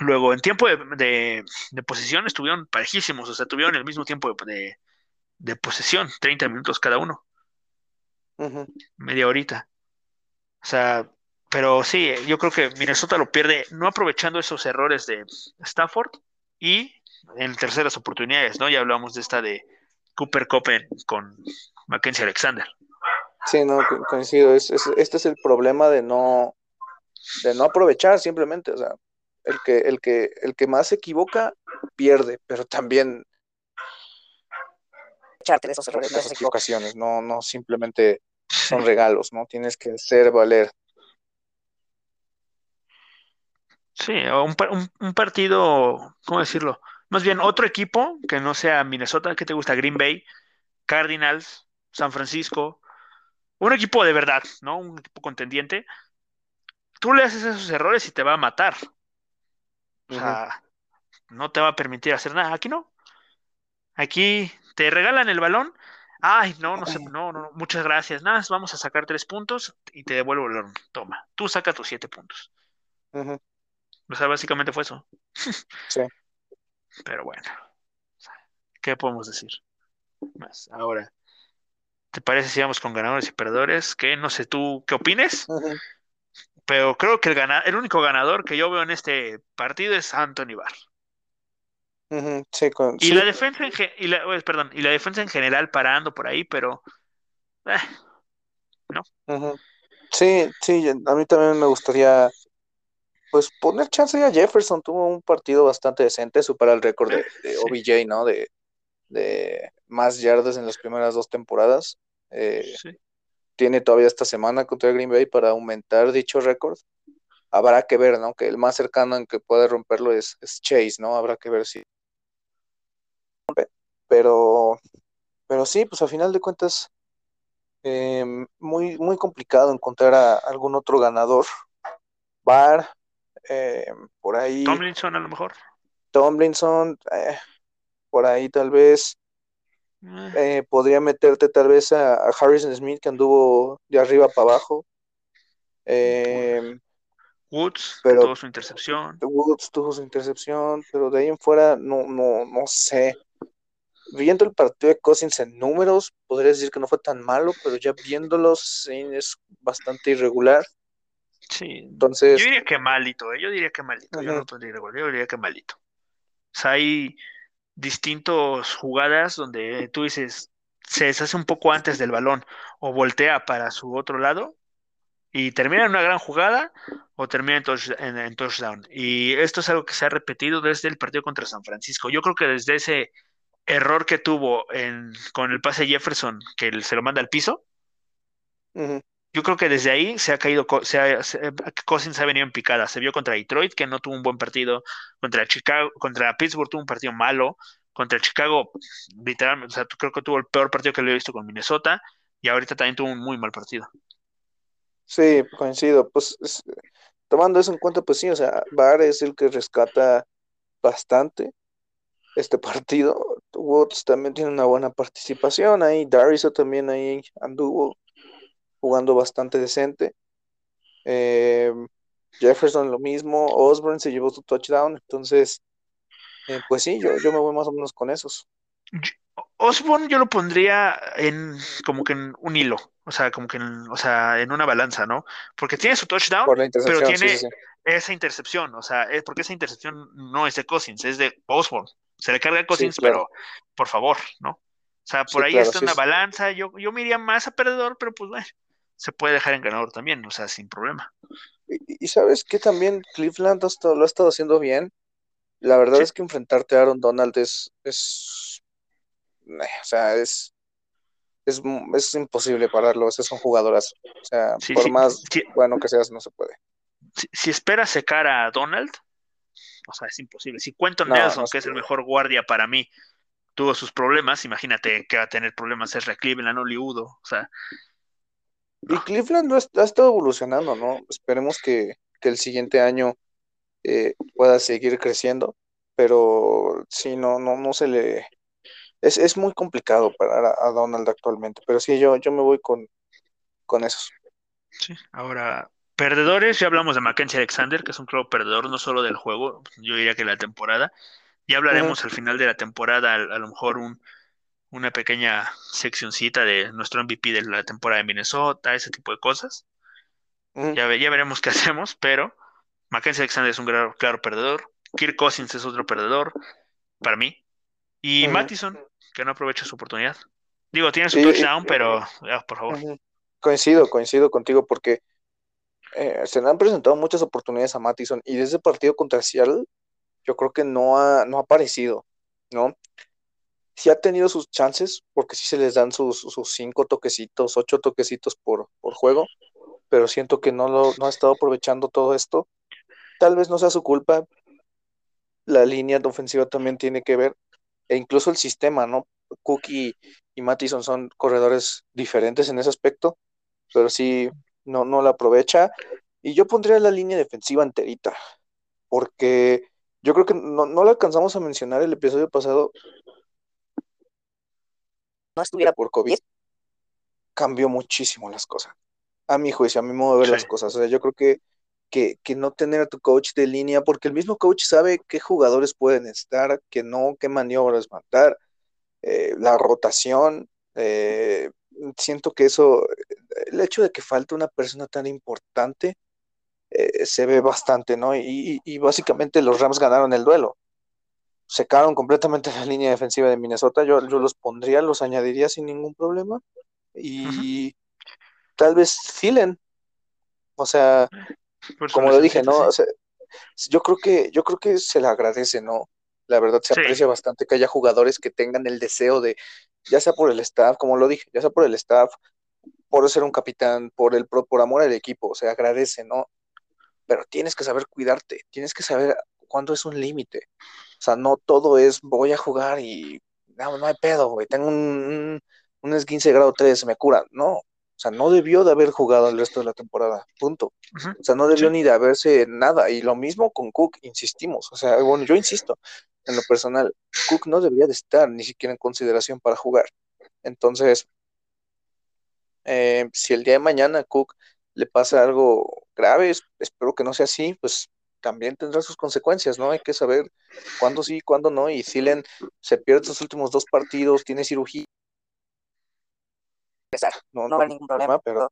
B: Luego, en tiempo de, de, de posesión estuvieron parejísimos, o sea, tuvieron el mismo tiempo de, de, posesión, 30 minutos cada uno, media horita. O sea, pero sí, yo creo que Minnesota lo pierde no aprovechando esos errores de Stafford y en terceras oportunidades, ¿no? Ya hablamos de esta de Cooper Copen con Mackenzie Alexander.
C: Sí, no, co- coincido. Es, es- este es el problema de no, de no aprovechar simplemente. O sea, el que, el que, el que más se equivoca pierde, pero también
D: echarte de esos errores, de
C: esas
D: equivocaciones.
C: no, no simplemente son regalos, ¿no? Tienes que hacer valer.
B: Sí, o un, un- un partido, ¿cómo decirlo? Más bien otro equipo que no sea Minnesota, que te gusta? Green Bay, Cardinals, San Francisco, un equipo de verdad, ¿no? Un equipo contendiente. Tú le haces esos errores y te va a matar. O sea, no te va a permitir hacer nada. Aquí no. Aquí te regalan el balón. Ay, no, no sé, no, no, muchas gracias. Nada, más vamos a sacar tres puntos y te devuelvo el balón. Toma, tú saca tus siete puntos. O sea, básicamente fue eso.
C: Sí.
B: Pero bueno, ¿qué podemos decir? Más. Ahora, ¿te parece si vamos con ganadores y perdedores? Que no sé tú qué opines, pero creo que el, gana- el único ganador que yo veo en este partido es Anthony Barr.
C: Ujú. Sí, con-
B: Y
C: sí,
B: la defensa en y la, perdón, y la defensa en general parando por ahí, pero eh,
C: ujú. Sí, sí, a mí también me gustaría pues poner chance a Jefferson. Tuvo un partido bastante decente, supera el récord de, de. OBJ, ¿no? De, de más yardas en las primeras dos temporadas. Eh,
B: sí.
C: tiene todavía esta semana contra Green Bay para aumentar dicho récord. Habrá que ver, ¿no? Que el más cercano en que puede romperlo es, es Chase, ¿no? Habrá que ver si. Pero, pero sí, pues a final de cuentas, eh, muy, muy complicado encontrar a algún otro ganador. Bar, eh, por ahí,
B: Tomlinson a lo mejor.
C: Tomlinson, eh, por ahí tal vez.
B: Eh,
C: Eh, podría meterte tal vez a, a Harrison Smith que anduvo de arriba para abajo. Eh,
B: Woods,
C: pero-
B: tuvo su intercepción.
C: Woods tuvo su intercepción, pero de ahí en fuera no, no, no sé. Viendo el partido de Cousins en números, podría decir que no fue tan malo, pero ya viéndolos sí, es bastante irregular.
B: Sí.
C: Entonces,
B: Yo diría que malito, eh, Yo diría que malito. Yo no irregular, yo diría que malito. O sea, hay distintos jugadas donde tú dices, se deshace un poco antes del balón o voltea para su otro lado y termina en una gran jugada o termina en, en- touchdown. Y esto es algo que se ha repetido desde el partido contra San Francisco. Yo creo que desde ese, error que tuvo en, con el pase Jefferson, que se lo manda al piso. Yo creo que desde ahí se ha caído, se ha, se- Cousins ha venido en picada. Se vio contra Detroit, que no tuvo un buen partido, contra Chicago, contra Pittsburgh tuvo un partido malo, contra Chicago, literalmente, o sea, creo que tuvo el peor partido que le he visto con Minnesota, y ahorita también tuvo un muy mal partido.
C: Sí, coincido. Pues es- tomando eso en cuenta, pues sí, o sea, Barr es el que rescata bastante este partido. Woods también tiene una buena participación ahí. Dariso también ahí anduvo jugando bastante decente. Eh, Jefferson lo mismo. Osborne se llevó su touchdown. Entonces, eh, pues sí, yo, yo me voy más o menos con esos.
B: Osborne yo lo pondría en como que en un hilo, o sea, como que en, o sea, en una balanza, ¿no? Porque tiene su touchdown, pero tiene
C: sí, sí.
B: esa intercepción, o sea, es porque esa intercepción no es de Cousins, es de Osborne. Se le carga a
C: Sí,
B: Cousins,
C: claro.
B: pero por favor, ¿no? O sea, por ahí
C: claro,
B: está una balanza, yo, yo me iría más a perdedor, pero pues bueno, se puede dejar en ganador también, o sea, sin problema.
C: Y, y sabes que también Cleveland ha estado- lo ha estado haciendo bien. La verdad
B: Sí.
C: es que enfrentarte a Aaron Donald es, es, o sea, es, es, mu- es imposible pararlo. Ese es un jugadorazo. O sea,
B: Sí,
C: por
B: sí,
C: más bueno que seas, no se puede.
B: si, si esperas secar a Donald, o sea, es imposible. Si Quentin
C: No,
B: Nelson,
C: no
B: que es el mejor guardia para mí, tuvo sus problemas, imagínate que va a tener problemas Ezra Cleveland, Oli Udo, o sea,
C: Y Cleveland no ha estado evolucionando, ¿no? Esperemos que, que el siguiente año eh, pueda seguir creciendo, pero sí, no, no, no se le... Es, es muy complicado parar a, Donald actualmente, pero sí, yo, yo me voy con, con esos.
B: sí. Ahora, perdedores, ya hablamos de Mackenzie Alexander, que es un claro perdedor, no solo del juego, yo diría que la temporada. Ya hablaremos al final de la temporada, a, a lo mejor un, una pequeña seccioncita de nuestro MVP de la temporada de Minnesota, ese tipo de cosas.
C: Ujú.
B: Ya, ve- ya veremos qué hacemos, pero Mackenzie Alexander es un claro, claro perdedor. Kirk Cousins es otro perdedor para mí. Y
C: Ujú.
B: Mattison, que no aprovecha su oportunidad. Digo, tiene su
C: Sí,
B: touchdown, pero ah, por favor.
C: Coincido, coincido contigo porque eh, se le han presentado muchas oportunidades a Mattison y desde el partido contra Seattle yo creo que no ha, no ha aparecido, ¿no? Sí ha tenido sus chances porque sí se les dan sus, sus cinco toquecitos, ocho toquecitos por, por juego, pero siento que no, lo, no ha estado aprovechando todo esto. Tal vez no sea su culpa, la línea de ofensiva también tiene que ver, e incluso el sistema, ¿no? Cook y, y Mattison son corredores diferentes en ese aspecto, pero sí no, no la aprovecha. Y yo pondría la línea defensiva enterita, porque yo creo que no, no la alcanzamos a mencionar el episodio pasado
D: no estuviera
C: por COVID. Cambió muchísimo las cosas. A mi juicio, a mi modo de ver
B: Sí.
C: las cosas. O sea, yo creo que, que, que no tener a tu coach de línea, porque el mismo coach sabe qué jugadores pueden estar, qué no, qué maniobras mandar, eh, la rotación. eh, siento que eso, el hecho de que falte una persona tan importante, eh, se ve bastante, ¿no? Y, y- y básicamente los Rams ganaron el duelo. Secaron completamente la línea defensiva de Minnesota. Yo, yo los pondría, los añadiría sin ningún problema. Y tal vez Thielen. O sea,
B: Por
C: como lo dije, ¿no?
B: sí.
C: O sea, yo creo que, yo creo que se le agradece, ¿no? La verdad se
B: Sí.
C: aprecia bastante que haya jugadores que tengan el deseo de, ya sea por el staff, como lo dije, ya sea por el staff, por ser un capitán, por el por, por amor al equipo, se agradece, ¿no? Pero tienes que saber cuidarte, tienes que saber cuándo es un límite. O sea, no todo es voy a jugar y no, no hay pedo, güey. Tengo un, un, esguince grado 3, me cura. No, o sea, no debió de haber jugado el resto de la temporada, punto. O sea, no debió
B: Sí.
C: ni de haberse nada. Y lo mismo con Cook, insistimos. O sea, bueno, yo insisto, en lo personal, Cook no debería de estar ni siquiera en consideración para jugar. Entonces, eh, si el día de mañana a Cook le pasa algo grave, es- espero que no sea así, pues también tendrá sus consecuencias, ¿no? Hay que saber cuándo sí, cuándo no. Y Thielen se pierde sus últimos dos partidos, tiene cirugía, no,
D: No
C: no hay
D: ningún
C: problema, pero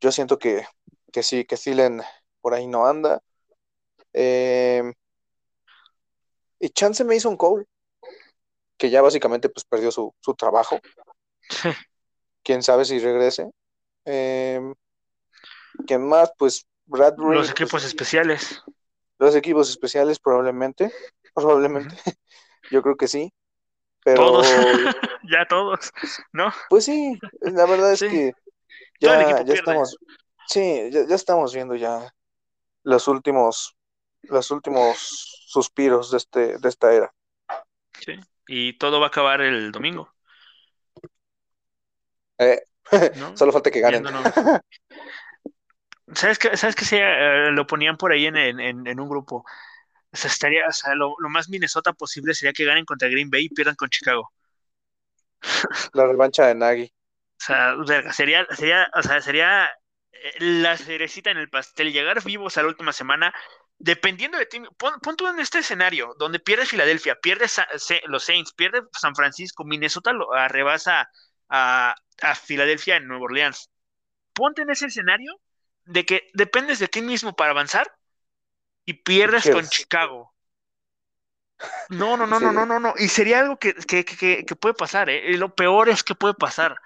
C: yo siento que, que sí, que Thielen por ahí no anda. Eh, y Chance Mason Cole, que ya básicamente pues perdió su, su trabajo. Quién sabe si regrese. Eh, ¿Quién más? Pues Bradbury.
B: Los equipos especiales.
C: los equipos especiales probablemente. Probablemente. Yo creo que sí. pero
B: Todos. ya todos, ¿no?
C: pues sí, la verdad es
B: Sí.
C: que ya, ya
B: pierde.
C: estamos, sí, ya, ya estamos viendo ya los últimos, los últimos suspiros de este, de esta era.
B: Sí. Y todo va a acabar el domingo,
C: Eh,
B: ¿no?
C: solo falta que ganen.
B: ¿Sabes qué? ¿Sabes qué? Se, eh, lo ponían por ahí en, en, un grupo. O sea, estaría, o sea, lo, lo más Minnesota posible sería que ganen contra Green Bay y pierdan con Chicago.
C: La revancha de Nagy.
B: O sea, sería, sería, o sea, sería eh, la cerecita en el pastel, llegar vivos a la última semana, dependiendo de ti. Pon, pon tú en este escenario, donde pierde Filadelfia, pierde Sa- Se- los Saints, pierde San Francisco, Minnesota lo arrebasa a, a Filadelfia en Nueva Orleans. Ponte en ese escenario de que dependes de ti mismo para avanzar y pierdes con. Chicago. No, no, no, no, no, no, no. Y sería algo que, que, que, que puede pasar, ¿eh? Y lo peor es que puede pasar.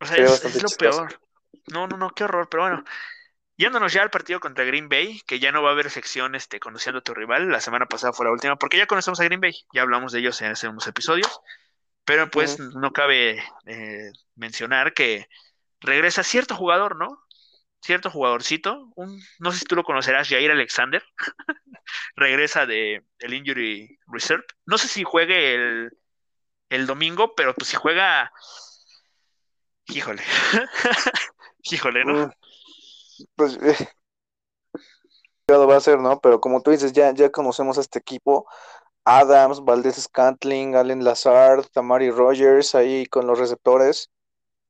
B: O sea, es, lo
C: chistoso.
B: peor. No, no, no, qué horror. Pero bueno, yéndonos ya al partido contra Green Bay, que ya no va a haber sección este, conociendo a tu rival. La semana pasada fue la última, porque ya conocemos a Green Bay. Ya hablamos de ellos en hace unos episodios. Pero pues no cabe eh, mencionar que regresa cierto jugador, ¿no? Cierto jugadorcito, un, no sé si tú lo conocerás, Jair Alexander, regresa de el Injury Reserve. No sé si juegue el, el domingo, pero pues si juega, híjole, híjole, ¿no?
C: Mm, Pues eh, va a ser, ¿no? Pero como tú dices, ya, ya conocemos a este equipo. Adams, Valdez Scantling, Allen Lazard, Tamari Rogers ahí con los receptores.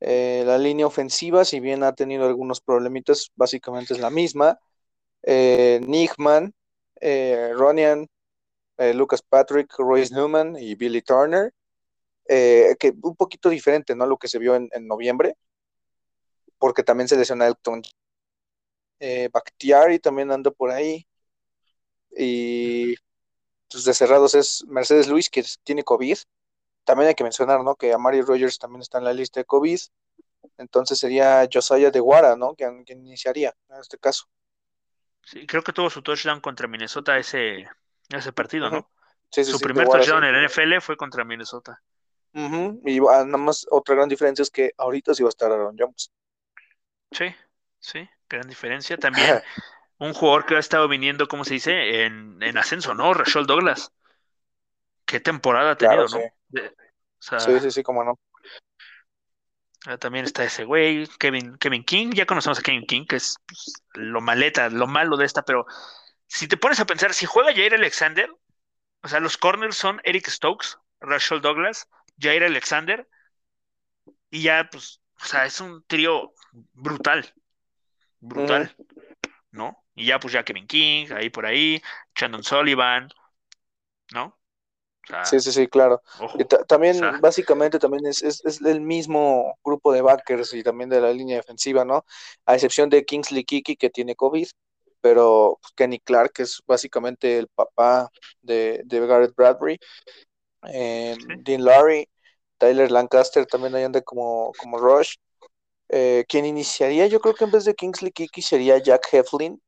C: Eh, la línea ofensiva, si bien ha tenido algunos problemitas, básicamente es la misma. Eh, Nickman, eh, Ronian, eh, Lucas Patrick, Royce Newman y Billy Turner. Que un poquito diferente, ¿no? Lo que se vio en, en noviembre, porque también se lesionó Elton. Bakhtiari también anda por ahí. Y pues de cerrados es Mercedes Luis, que tiene COVID. También hay que mencionar, ¿no? Que Amari Rogers también está en la lista de COVID. Entonces sería Josiah de Guara, ¿no? Quien, quien iniciaría en este caso.
B: Sí, creo que tuvo su touchdown contra Minnesota ese, ese partido, ¿no?
C: Sí, sí,
B: Su
C: sí,
B: primer touchdown en el NFL fue contra Minnesota.
C: Ujú. Y ah, nada más otra gran diferencia es que ahorita sí va a estar Aaron Jones.
B: Sí, sí, gran diferencia. También un jugador que ha estado viniendo, ¿cómo se dice? En, en ascenso, ¿no? Rashol Douglas. Qué temporada ha tenido,
C: Claro,
B: ¿no?
C: sí.
B: De- o sea,
C: Sí, sí, sí, cómo no.
B: ah, también está ese güey, Kevin, Kevin King. Ya conocemos a Kevin King, que es pues, lo maleta, lo malo de esta, pero si te pones a pensar, si juega Jair Alexander, o sea, los corners son Eric Stokes, Rashol Douglas, Jair Alexander, y ya, pues, o sea, es un trío brutal, brutal, ¿no? Y ya, pues, ya Kevin King, ahí por ahí, Chandon Sullivan, ¿no? O sea,
C: Sí, sí, sí, claro.
B: ojo,
C: Y ta- también,
B: o sea,
C: básicamente, también es, es, es el mismo grupo de backers y también de la línea defensiva, ¿no? A excepción de Kingsley Kiki, que tiene COVID, pero pues, Kenny Clark, que es básicamente el papá de, de Garrett Bradbury, eh,
B: Sí.
C: Dean Laurie, Tyler Lancaster también ahí anda como, como Rush. Eh, quien iniciaría, yo creo que en vez de Kingsley Kiki sería Jack Heflin,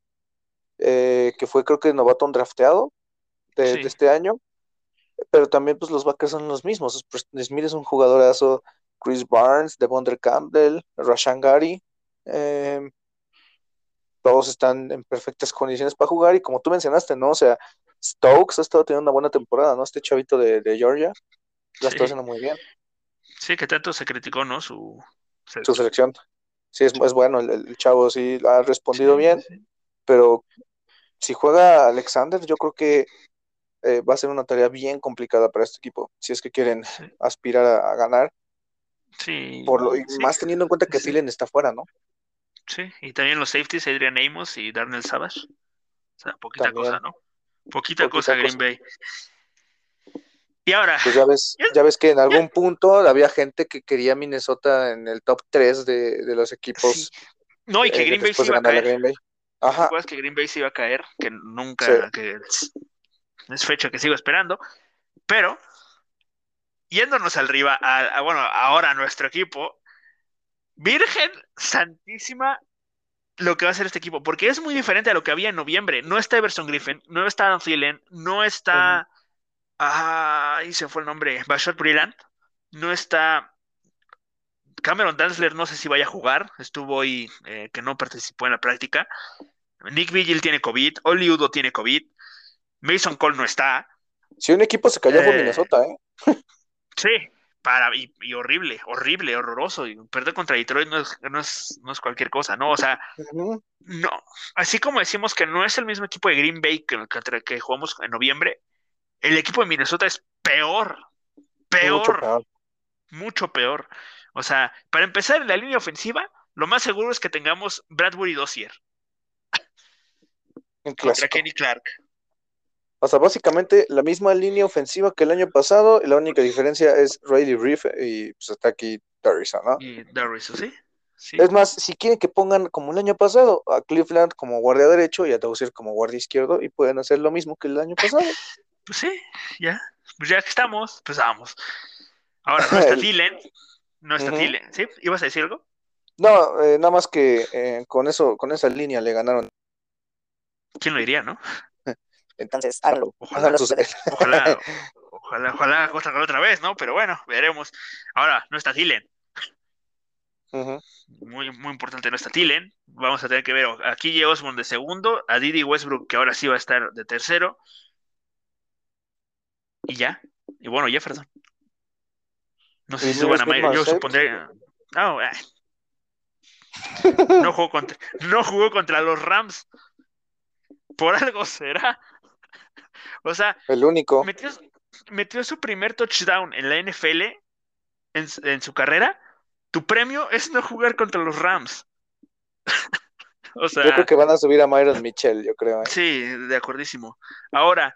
C: eh, que fue creo que novato drafteado de, de
B: Sí.
C: este año pero también pues los backers son los mismos. Preston Smith es un jugadorazo, Chris Barnes, Devondre Campbell, Rashan Gary, eh, todos están en perfectas condiciones para jugar y como tú mencionaste, ¿no? O sea, Stokes ha estado teniendo una buena temporada, ¿no? Este chavito de, de Georgia la está
B: Sí.
C: haciendo muy bien,
B: sí, que tanto se criticó, ¿no? Su,
C: su selección. Sí, es, es bueno, el, el chavo sí ha respondido
B: Sí,
C: bien,
B: sí.
C: pero si juega Alexander, yo creo que eh, va a ser una tarea bien complicada para este equipo, si es que quieren
B: Sí.
C: aspirar a, a ganar.
B: Sí,
C: Por lo, y
B: sí,
C: más teniendo en cuenta que
B: sí.
C: Thielen está fuera, ¿no?
B: sí. Y también los safeties, Adrian Amos y Darnell Savage. O sea, poquita
C: También.
B: cosa, ¿no? Poquita,
C: Poquita
B: cosa Green. Bay. Y ahora,
C: Pues ya ves, ya ves que en algún punto había gente que quería Minnesota en el top 3 de, de los equipos
B: sí. No, y que
C: eh,
B: Green Bay se iba a caer.
C: Green Bay.
B: ¿Te
C: Ajá,
B: acuerdas que Green Bay se iba a caer? Que nunca,
C: Sí.
B: que es, fecha que sigo esperando. Pero, yéndonos al rival, a, a- bueno, ahora a nuestro equipo, Virgen Santísima, lo que va a hacer este equipo, porque es muy diferente a lo que había en noviembre. No está Everson Griffin, no está Adam Thielen, no está Ahí se fue el nombre. Bashot Brillant. No está. Cameron Danzler no sé si vaya a jugar. Estuvo hoy eh, que no participó en la práctica. Nick Vigil tiene COVID. Oli Udo tiene COVID. Mason Cole no está.
C: Si un equipo se cayó por
B: Eh,
C: Minnesota, ¿eh?
B: Sí, para, y, y horrible, horrible, horroroso. Y perder contra Detroit no es, no es, no es cualquier cosa, ¿no? O sea, no. Así como decimos que no es el mismo equipo de Green Bay que, que, que jugamos en noviembre, el equipo de Minnesota es peor. Peor.
C: Mucho peor.
B: mucho peor. O sea, para empezar en la línea ofensiva, lo más seguro es que tengamos Bradbury Dossier contra. Kenny Clark.
C: O sea, básicamente la misma línea ofensiva que el año pasado, y la única diferencia es Riley Reef y pues está aquí Darrison, ¿no?
B: Y Darius, ¿sí? Sí.
C: Es más, si quieren que pongan como el año pasado a Cleveland como guardia derecho y a Dozier como guardia izquierdo y pueden hacer lo mismo que el año pasado.
B: Pues sí, ya. Pues ya que estamos, pues vamos. Ahora, no está Thielen. No está
C: Ujú.
B: Thielen. ¿Sí? ¿Ibas a decir algo?
C: No, eh, nada más que eh, con eso, con esa línea le ganaron.
B: ¿Quién lo diría, no?
D: Entonces, háganlo.
B: Ojalá.
D: Ustedes.
B: Ojalá, ojalá, ojalá otra, vez, ¿no? Pero bueno, veremos. Ahora, no está.
C: Ujú.
B: Muy, muy importante, no está Thielen. Vamos a tener que ver a KJ Osborne de segundo, a Didi Westbrook, que ahora sí va a estar de tercero. Y ya. Y bueno, Jefferson. No sé
C: ¿Y
B: si suban a Mayer. Yo supondré. No, eh. no jugó contra, no jugó contra los Rams. Por algo será. O sea,
C: El único.
B: metió, metió su primer touchdown en la NFL en, su- en su carrera. Tu premio es no jugar contra los Rams. O sea,
C: Yo creo que van a subir a Myron Mitchell, yo creo. ¿eh?
B: sí, de acordísimo. Ahora,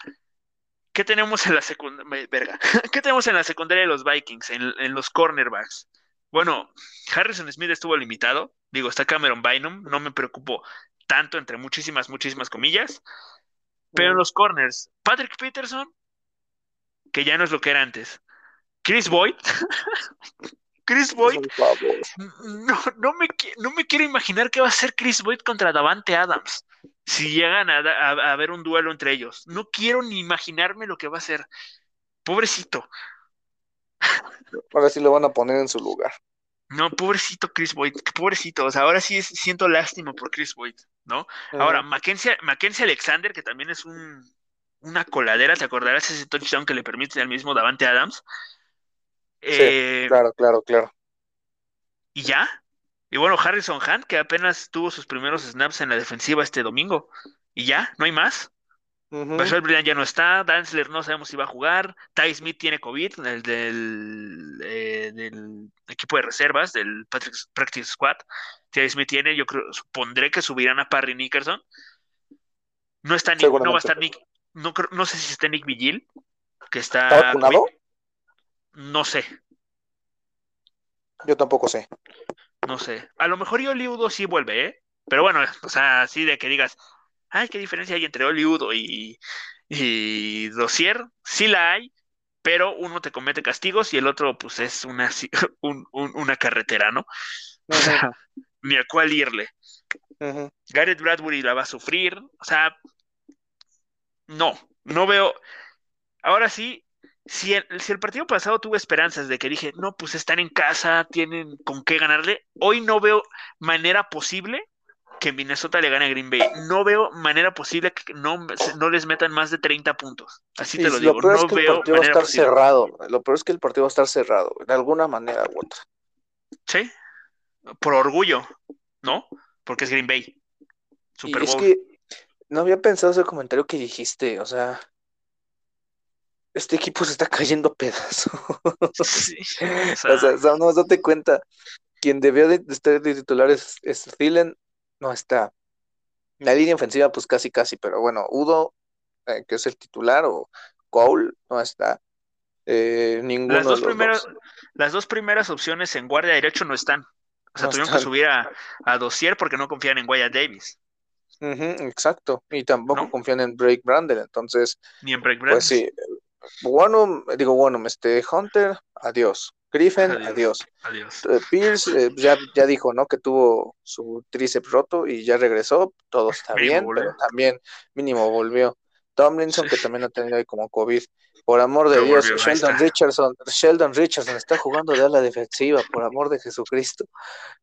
B: ¿qué tenemos en la secundaria? Verga. ¿Qué tenemos en la secundaria de los Vikings? En, en los cornerbacks. Bueno, Harrison Smith estuvo limitado. Digo, está Cameron Bynum. No me preocupo tanto, entre muchísimas, muchísimas comillas. Pero en los corners, Patrick Peterson, que ya no es lo que era antes. Chris Boyd. Chris Boyd. No, no me, no me quiero imaginar qué va a hacer Chris Boyd contra Davante Adams. Si llegan a, a, a haber un duelo entre ellos. No quiero ni imaginarme lo que va a hacer. Pobrecito.
C: Ahora sí lo van a poner en su lugar.
B: No, pobrecito Chris Boyd. Pobrecito. O sea, ahora sí es- siento lástima por Chris Boyd, ¿no? Ahora. Mackenzie, Mackenzie Alexander, que también es un, una coladera, ¿te acordarás ese touchdown que le permite al mismo Davante Adams? Eh,
C: Claro, claro, claro.
B: y ya. Y bueno, Harrison Hunt, que apenas tuvo sus primeros snaps en la defensiva este domingo. Y ya, no hay más. Bashar Brillant ya no está. Danzler no sabemos si va a jugar. Ty Smith tiene COVID, el del, eh, del equipo de reservas, del Patrick- Practice Squad. Ty Smith tiene, yo creo, supondré que subirán a Parry Nickerson. No está Nick, no va a estar Nick, no, creo- no sé si está Nick Vigil, que está
C: ¿Está vacunado?
B: COVID. No sé,
C: Yo tampoco sé.
B: no sé. A lo mejor Oliudo sí vuelve, ¿eh? Pero bueno, o sea, así de que digas, ay, qué diferencia hay entre Oliudo y, y Dossier. Sí la hay, pero uno te comete castigos y el otro, pues, es una, ci- un- un- una carretera, ¿no? O sea, ni a cuál irle.
C: Ujú.
B: Garrett Bradbury la va a sufrir. O sea, no, no veo. Ahora sí, si el, si el partido pasado tuve esperanzas de que dije, no, pues están en casa, tienen con qué ganarle, hoy no veo manera posible que Minnesota le gane a Green Bay. No veo manera posible que no, no les metan más de 30 puntos. Así te lo
C: lo
B: digo,
C: peor es
B: no
C: que el
B: veo
C: partido va a estar
B: posible.
C: cerrado. Lo peor es que el partido va a estar cerrado, de alguna manera u otra.
B: Sí, por orgullo, ¿no? Porque es Green Bay. Super
C: y es que no había pensado ese comentario que dijiste, o sea, este equipo se está cayendo a pedazos.
B: Sí, o sea,
C: o sea, no, date cuenta, quien debió de de estar de titular es, es Thielen, no está. La línea ofensiva, pues casi, casi, pero bueno, Udo, eh, que es el titular, o Cole, no está. Eh, ninguno
B: Las dos primeras,
C: dos.
B: las dos primeras opciones en guardia derecho no están. O sea,
C: No
B: tuvieron que subir a, a Dossier porque no confían en Wyatt Davis,
C: exacto, y tampoco
B: ¿no?
C: confían en Drake Brandon, entonces,
B: Ni en Break
C: pues sí, bueno, digo, bueno, este Hunter, adiós. Griffin,
B: Adiós.
C: adiós.
B: Adiós.
C: Eh, Pierce eh, ya, ya dijo, ¿no? Que tuvo su tríceps roto y ya regresó, todo está
B: Mínimo
C: bien,
B: volvió.
C: pero también mínimo volvió. Tomlinson,
B: Sí.
C: que también ha tenido ahí como COVID. Por amor de Dios,
B: volvió,
C: Sheldon. Richardson, Sheldon Richardson está jugando de ala defensiva, por amor de Jesucristo.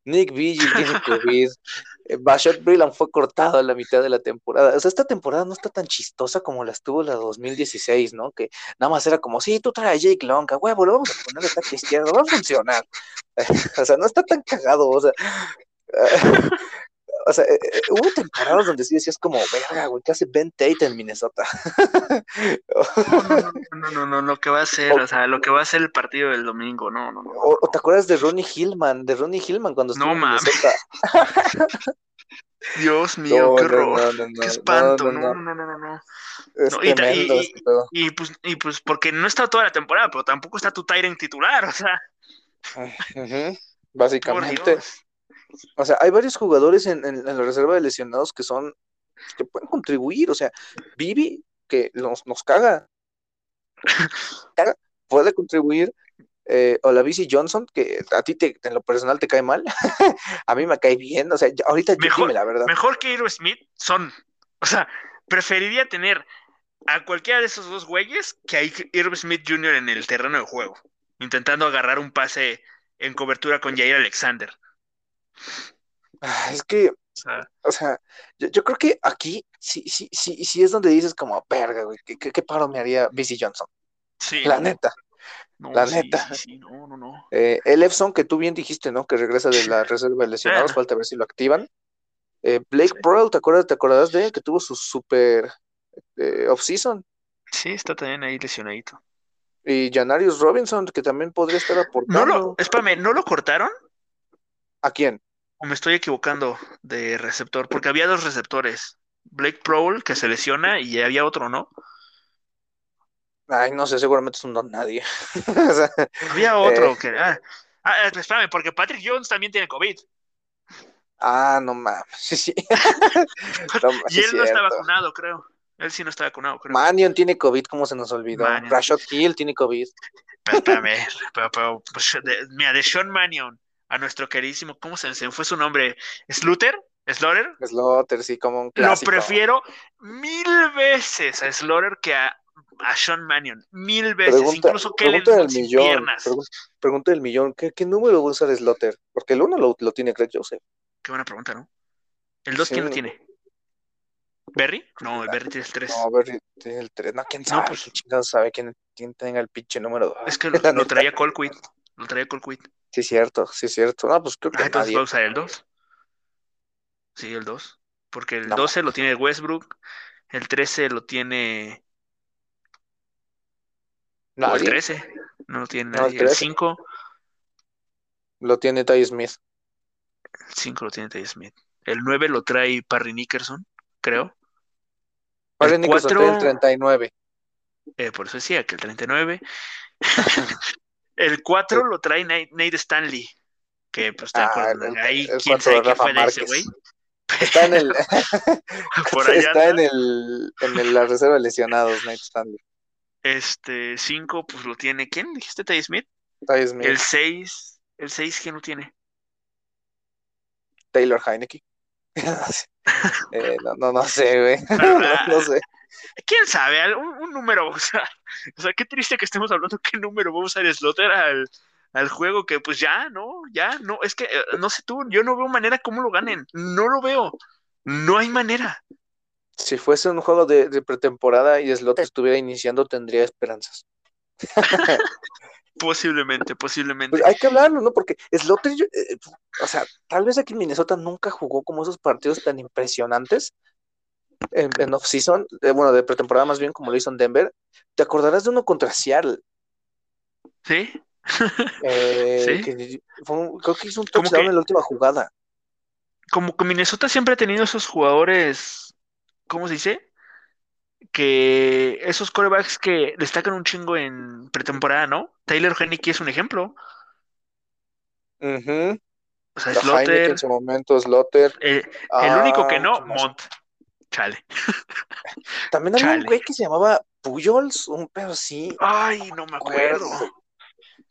C: Nick Vigil tiene COVID. Eh, Bashot Brillan fue cortado a la mitad de la temporada. O sea, esta temporada no está tan chistosa como la estuvo la 2016, ¿no? Que nada más era como, sí, tú traes a Jake Long, a huevo, lo vamos a poner de ataque izquierdo, va a funcionar. o sea, no está tan cagado, o sea. O sea, eh, eh, hubo temporadas donde sí decías como, verga, güey, ¿qué hace Ben Tate en Minnesota?
B: No, no, no, no, lo que va a ser, o sea, lo que va a ser el partido del domingo, no, no, no.
C: O, te acuerdas de Ronnie Hillman, de Ronnie Hillman cuando estuvo
B: No
C: en. Minnesota?
B: Dios mío, qué horror, qué espanto,
C: no,
B: no,
C: no,
B: no, no, no, no.
C: Es
B: No, y
C: este
B: pues, y pues porque no está toda la temporada, pero tampoco está tu Tyrant titular, o sea,
C: Básicamente. O sea, hay varios jugadores en, en- en la reserva de lesionados que son, que pueden contribuir, o sea, Vivi, que nos, nos caga, caga, puede contribuir, eh, o la Bici Johnson, que a ti te, en lo personal te cae mal, a mí me cae bien, o sea, ahorita
B: Mejor-
C: dime la verdad.
B: Mejor que Hero Smith son, o sea, preferiría tener a cualquiera de esos dos güeyes que a Irv Smith Jr. en el terreno de juego, intentando agarrar un pase en cobertura con Jair Alexander.
C: Es que,
B: O sea,
C: yo, yo creo que aquí sí, sí, sí, sí es donde dices como, verga, güey, ¿qué, paro me haría Bici Johnson?
B: sí,
C: La
B: no,
C: neta.
B: no,
C: la
B: sí,
C: neta.
B: sí, sí, no, no, no.
C: Eh, el Efson, que tú bien dijiste, ¿no? Que regresa de la reserva de lesionados,
B: Ah.
C: falta ver si lo activan. Eh, Blake. Pearl, ¿te acuerdas, ¿te acordarás de él? Que tuvo su super eh, off-season.
B: Sí, está también ahí lesionadito.
C: Y Janarius Robinson, que también podría estar
B: No
C: aportando.
B: lo, espérame, ¿no lo cortaron?
C: ¿A quién?
B: ¿O me estoy equivocando de receptor? Porque había dos receptores. Blake Prowl, que se lesiona, y había otro, ¿no?
C: Ay, no sé, seguramente es un don nadie. O sea,
B: Había otro
C: Eh.
B: que. Ah, ah, espérame, porque Patrick Jones también tiene COVID.
C: ah, no mames. Sí, sí. No,
B: Y
C: sí
B: él no está vacunado, creo. Él sí no está vacunado, creo.
C: Manion tiene COVID, ¿cómo se nos olvidó? Rashad Hill tiene COVID.
B: Pero espérame, pero, pero, pues, de- mira, de Sean Mannion a nuestro queridísimo, ¿cómo se, se fue su nombre? ¿Slaughter? ¿Slaughter?
C: Slaughter, sí, como un
B: Lo
C: clásico.
B: prefiero mil veces a Slaughter que a, a Sean Mannion. Mil veces.
C: Pregunta,
B: Incluso Kellen
C: pregunta del millón.
B: piernas.
C: pregun- Pregunta del millón. ¿Qué, qué número va a usar Slaughter? Porque el uno lo, lo tiene Greg Joseph.
B: Qué buena pregunta, ¿no? ¿El 2
C: Sí.
B: quién lo tiene? ¿Berry? No, el Berry tiene el 3.
C: No, ver, tiene el 3. No, quién sabe.
B: pues-
C: ¿Quién sabe quién, quién tenga el pinche número 2?
B: Es que lo, lo traía Colquitt. Lo traía Colquitt.
C: Sí, cierto, sí, cierto. No, pues creo que
B: Ah, entonces
C: nadie.
B: va a usar el 2. Sí, el 2. Porque el
C: No
B: 12 lo tiene Westbrook. El 13 lo tiene. O el
C: Nadie.
B: 13. No lo tiene
C: No, el
B: nadie. El
C: 13.
B: 5.
C: Lo tiene Ty Smith.
B: El 5 lo tiene Ty Smith. El 9 lo trae Parry Nickerson, creo.
C: Parry
B: El
C: Nicholson
B: cuatro-
C: trae el 39.
B: Eh, por eso decía que el 39. el 4 lo trae Nate, Nate Stanley. Que pues te
C: Ah,
B: acuerdas.
C: el-
B: Ahí,
C: el
B: quién sabe qué fue de ese güey.
C: Está en el,
B: Por allá
C: está en el, en el- la reserva de lesionados, Nate Stanley.
B: Este 5, pues lo tiene. ¿Quién dijiste? Ty Smith.
C: Ty Smith,
B: El 6. El 6, ¿quién lo tiene?
C: Taylor Heineke. Eh, no, no, no sé, güey. No, no sé.
B: ¿Quién sabe? Un, un número, o sea, o sea, qué triste que estemos hablando qué número va a usar Slaughter al, al juego que pues ya, no, ya, no, es que eh, no sé tú, yo no veo manera cómo lo ganen, no lo veo, no hay manera.
C: Si fuese un juego de, de pretemporada y Slot estuviera iniciando, tendría esperanzas.
B: Posiblemente, posiblemente.
C: Pues hay que hablarlo, ¿no? Porque Slaughter, yo- eh, o sea, tal vez aquí en Minnesota nunca jugó como esos partidos tan impresionantes en, en off-season, bueno, de pretemporada más bien como lo hizo en Denver. ¿Te acordarás de uno contra Seattle?
B: ¿Sí?
C: Eh,
B: Sí.
C: que fue un- creo que hizo un touchdown
B: que-
C: en la última jugada.
B: Como que Minnesota siempre ha tenido esos jugadores, ¿cómo se dice? Que esos corebacks que destacan un chingo en pretemporada, ¿no? Taylor Heineke es un ejemplo.
C: Ujú.
B: O sea, Slaughter,
C: en su momento, Slaughter.
B: eh, El único que
C: Ah,
B: no. Mont. Chale.
C: También había un güey que se llamaba Pujols, un pero sí,
B: Ay, no me acuerdo.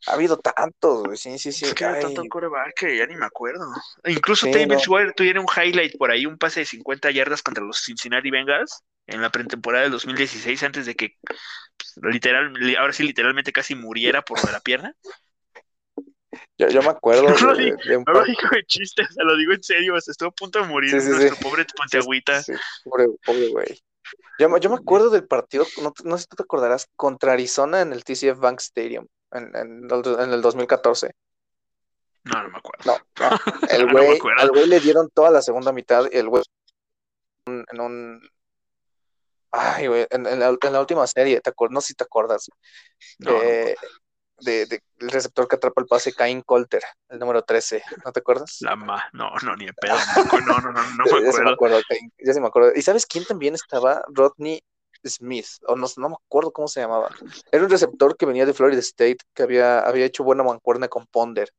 C: Ha habido tantos, güey, sí, sí, sí.
B: Es que era tanto coreback que ya ni me acuerdo. Incluso
C: Sí,
B: Teddy
C: no.
B: Tuviera un highlight por ahí, un pase de 50 yardas contra los Cincinnati Bengals. en la pretemporada del 2016 antes de que pues, literal, li- ahora sí literalmente casi muriera por la pierna.
C: Yo, yo me acuerdo
B: No lo digo-
C: de un
B: No lo
C: par-
B: digo de chiste, o sea, lo digo en serio, o sea, estuvo a punto de morir
C: Sí, sí,
B: nuestro
C: sí.
B: pobre Ponteagüita.
C: Sí, pobre, pobre güey. Yo, me- yo me acuerdo del partido, no, no sé si tú te acordarás, contra Arizona en el TCF Bank Stadium en, en el- en el 2014.
B: No, no me acuerdo.
C: No, no. El
B: No
C: güey,
B: acuerdo.
C: al güey le dieron toda la segunda mitad y el güey en, un... Ay, güey, en, en la, en la última serie, ¿te acuerdas? No sé si te acuerdas.
B: No, no
C: de, de- el receptor que atrapa el pase, Cain Colter, el número 13, ¿no te acuerdas?
B: La ma, no, no, ni de pedo. No, acuerdo, no, no, no, no me
C: Ya se me
B: acuerdo.
C: acuerdo, Cain, ya se me acuerdo. ¿Y sabes quién también estaba? Rodney Smith, o no, no me acuerdo cómo se llamaba. Era un receptor que venía de Florida State, que había, había hecho buena mancuerna con Ponder.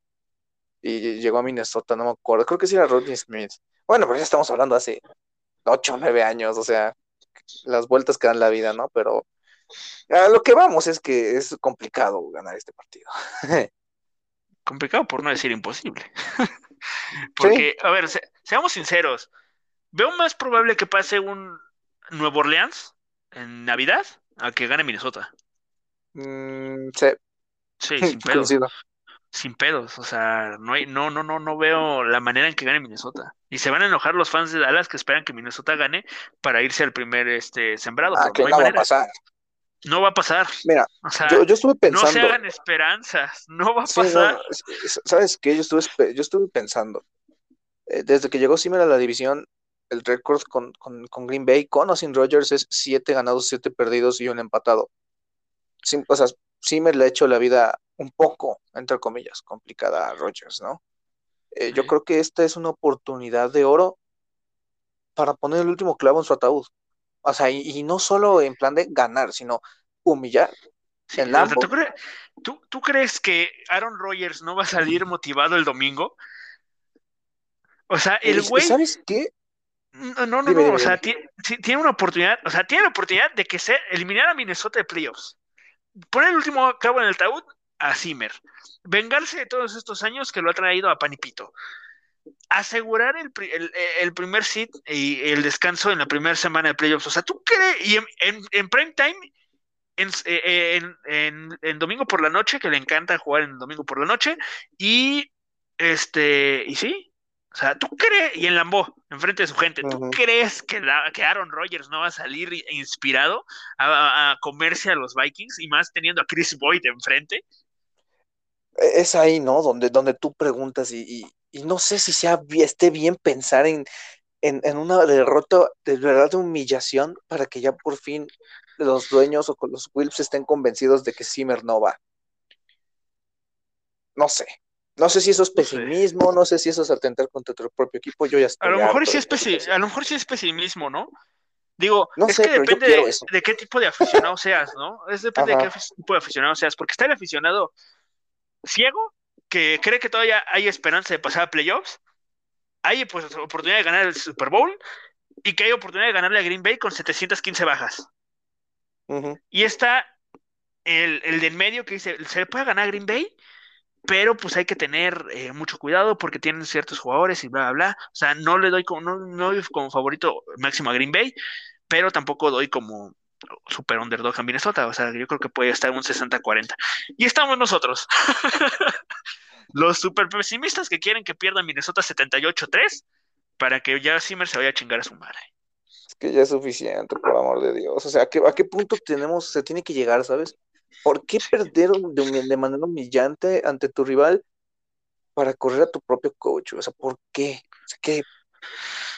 C: Y llegó a Minnesota, no me acuerdo. Creo que sí era Rodney Smith. Bueno, pero ya estamos hablando hace 8 o 9 años, o sea, las vueltas que dan la vida, ¿no? Pero a lo que vamos es que es complicado ganar este partido.
B: Complicado por no decir imposible. Porque, a ver, se- seamos sinceros. Veo más probable que pase un Nuevo Orleans en Navidad a que gane Minnesota.
C: Mm, sí,
B: Sí, sin pedos.
C: coincido.
B: Sin pedos. O sea, no hay, no, no, no, no veo la manera en que gane Minnesota. Y se van a enojar los fans de Dallas que esperan que Minnesota gane para irse al primer este sembrado.
C: Ah, que
B: no
C: va a pasar.
B: No va a pasar.
C: Mira,
B: O sea,
C: yo, yo estuve
B: no
C: pensando.
B: se hagan esperanzas. No va a
C: Sí, no,
B: pasar.
C: es- es- ¿sabes qué? Yo estuve, yo estuve pensando, eh, desde que llegó Zimmer a la división, el récord con, con, con Green Bay, con o sin Rodgers, es siete ganados, siete perdidos y un empatado. Sim- o sea, Zimmer le ha hecho la vida un poco, entre comillas, complicada a Rodgers, ¿no? Eh, yo creo que esta es una oportunidad de oro para poner el último clavo en su ataúd. O sea, y, y no solo en plan de ganar, sino humillar.
B: Sí, o sea. ¿tú, cre- tú- tú crees que Aaron Rodgers no va a salir motivado el domingo? O sea, el
C: y
B: güey,
C: ¿sabes qué?
B: no, no, no,
C: Dime,
B: no,
C: dime,
B: o sea, tiene una oportunidad, o sea, tiene la oportunidad de que se eliminar a Minnesota de playoffs. Poner el último clavo en el taúd a Zimmer. Vengarse de todos estos años que lo ha traído a Panipito. Asegurar el, el- el primer seed y el descanso en la primera semana de playoffs. O sea, ¿tú crees? Y en, en, en prime time, en, eh, en- en- domingo por la noche, que le encanta jugar en domingo por la noche, y este, y sí, o sea, ¿tú crees? Y en Lambeau, enfrente de su gente, ¿tú crees que, la- que Aaron Rodgers no va a salir inspirado a, a- comerse a los Vikings y más teniendo a Chris Boyd enfrente?
C: E-, Es ahí, ¿no? Donde, donde tú preguntas y, y- y no sé si sea, esté bien pensar en, en, en una derrota de verdad de humillación para que ya por fin los dueños o con los Wilps estén convencidos de que Zimmer no va. No sé. No sé si eso es pesimismo, no sé si eso es atentar contra tu propio equipo. Yo ya
B: A
C: estoy
B: lo mejor sí es
C: esta
B: pesi-
C: situación.
B: a lo mejor sí es pesimismo, ¿no? Digo,
C: No
B: es
C: sé,
B: que depende de, qué tipo de aficionado seas, ¿no? Es depende de qué tipo de aficionado seas, porque está el aficionado ciego que cree que todavía hay esperanza de pasar a playoffs, hay pues oportunidad de ganar el Super Bowl y que hay oportunidad de ganarle a Green Bay con 715 bajas. Y está el, el de en medio que dice, se le puede ganar a Green Bay, pero pues hay que tener eh, mucho cuidado porque tienen ciertos jugadores y bla, bla, bla. O sea, no le doy como, no, no doy como favorito máximo a Green Bay, pero tampoco doy como super underdog a Minnesota. O sea, yo creo que puede estar un 60-40. Y estamos nosotros. Los super pesimistas que quieren que pierda Minnesota 78-3 para que ya Zimmer se vaya a chingar a su madre.
C: Es que ya es suficiente, por amor de Dios. O sea, ¿a qué, a qué punto tenemos, se tiene que llegar, ¿sabes? ¿Por qué perder de, de manera humillante ante tu rival para correr a tu propio coach? O sea, ¿por qué? O sea, ¿qué?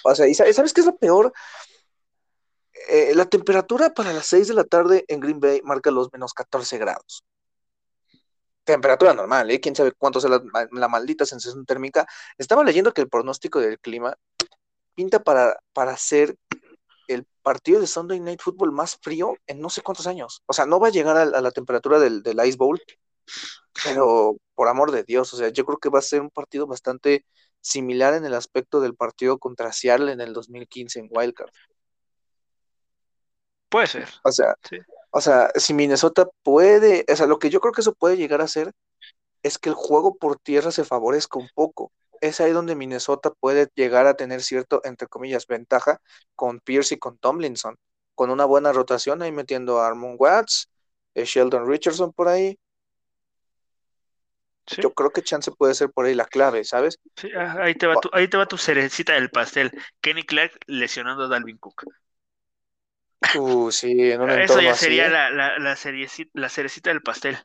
C: O sea, ¿y sa- sabes qué es lo peor? Eh, la temperatura para las 6 de la tarde en Green Bay marca los menos 14 grados. Temperatura normal, ¿eh? Quién sabe cuánto sea la, maldita sensación térmica. Estaba leyendo que el pronóstico del clima pinta para, para ser el partido de Sunday Night Football más frío en no sé cuántos años. O sea, no va a llegar a, la temperatura del, del Ice Bowl, pero por amor de Dios, o sea, yo creo que va a ser un partido bastante similar en el aspecto del partido contra Seattle en el 2015 en Wildcard.
B: Puede ser.
C: O sea,
B: Sí.
C: o sea, si Minnesota puede, o sea, lo que yo creo que eso puede llegar a hacer es que el juego por tierra se favorezca un poco. Es ahí donde Minnesota puede llegar a tener cierto, entre comillas, ventaja con Pierce y con Tomlinson. con una buena rotación, ahí metiendo a Armon Watts, eh, Sheldon Richardson por ahí.
B: Sí,
C: Yo creo que chance puede ser por ahí la clave, ¿sabes?
B: sí, ah, ahí te va tu, ahí te va tu cerecita del pastel. Kenny Clark lesionando a Dalvin Cook.
C: Uh, sí, en un
B: Eso ya
C: así.
B: sería
C: ¿eh?
B: la, la, la, cerecita del pastel.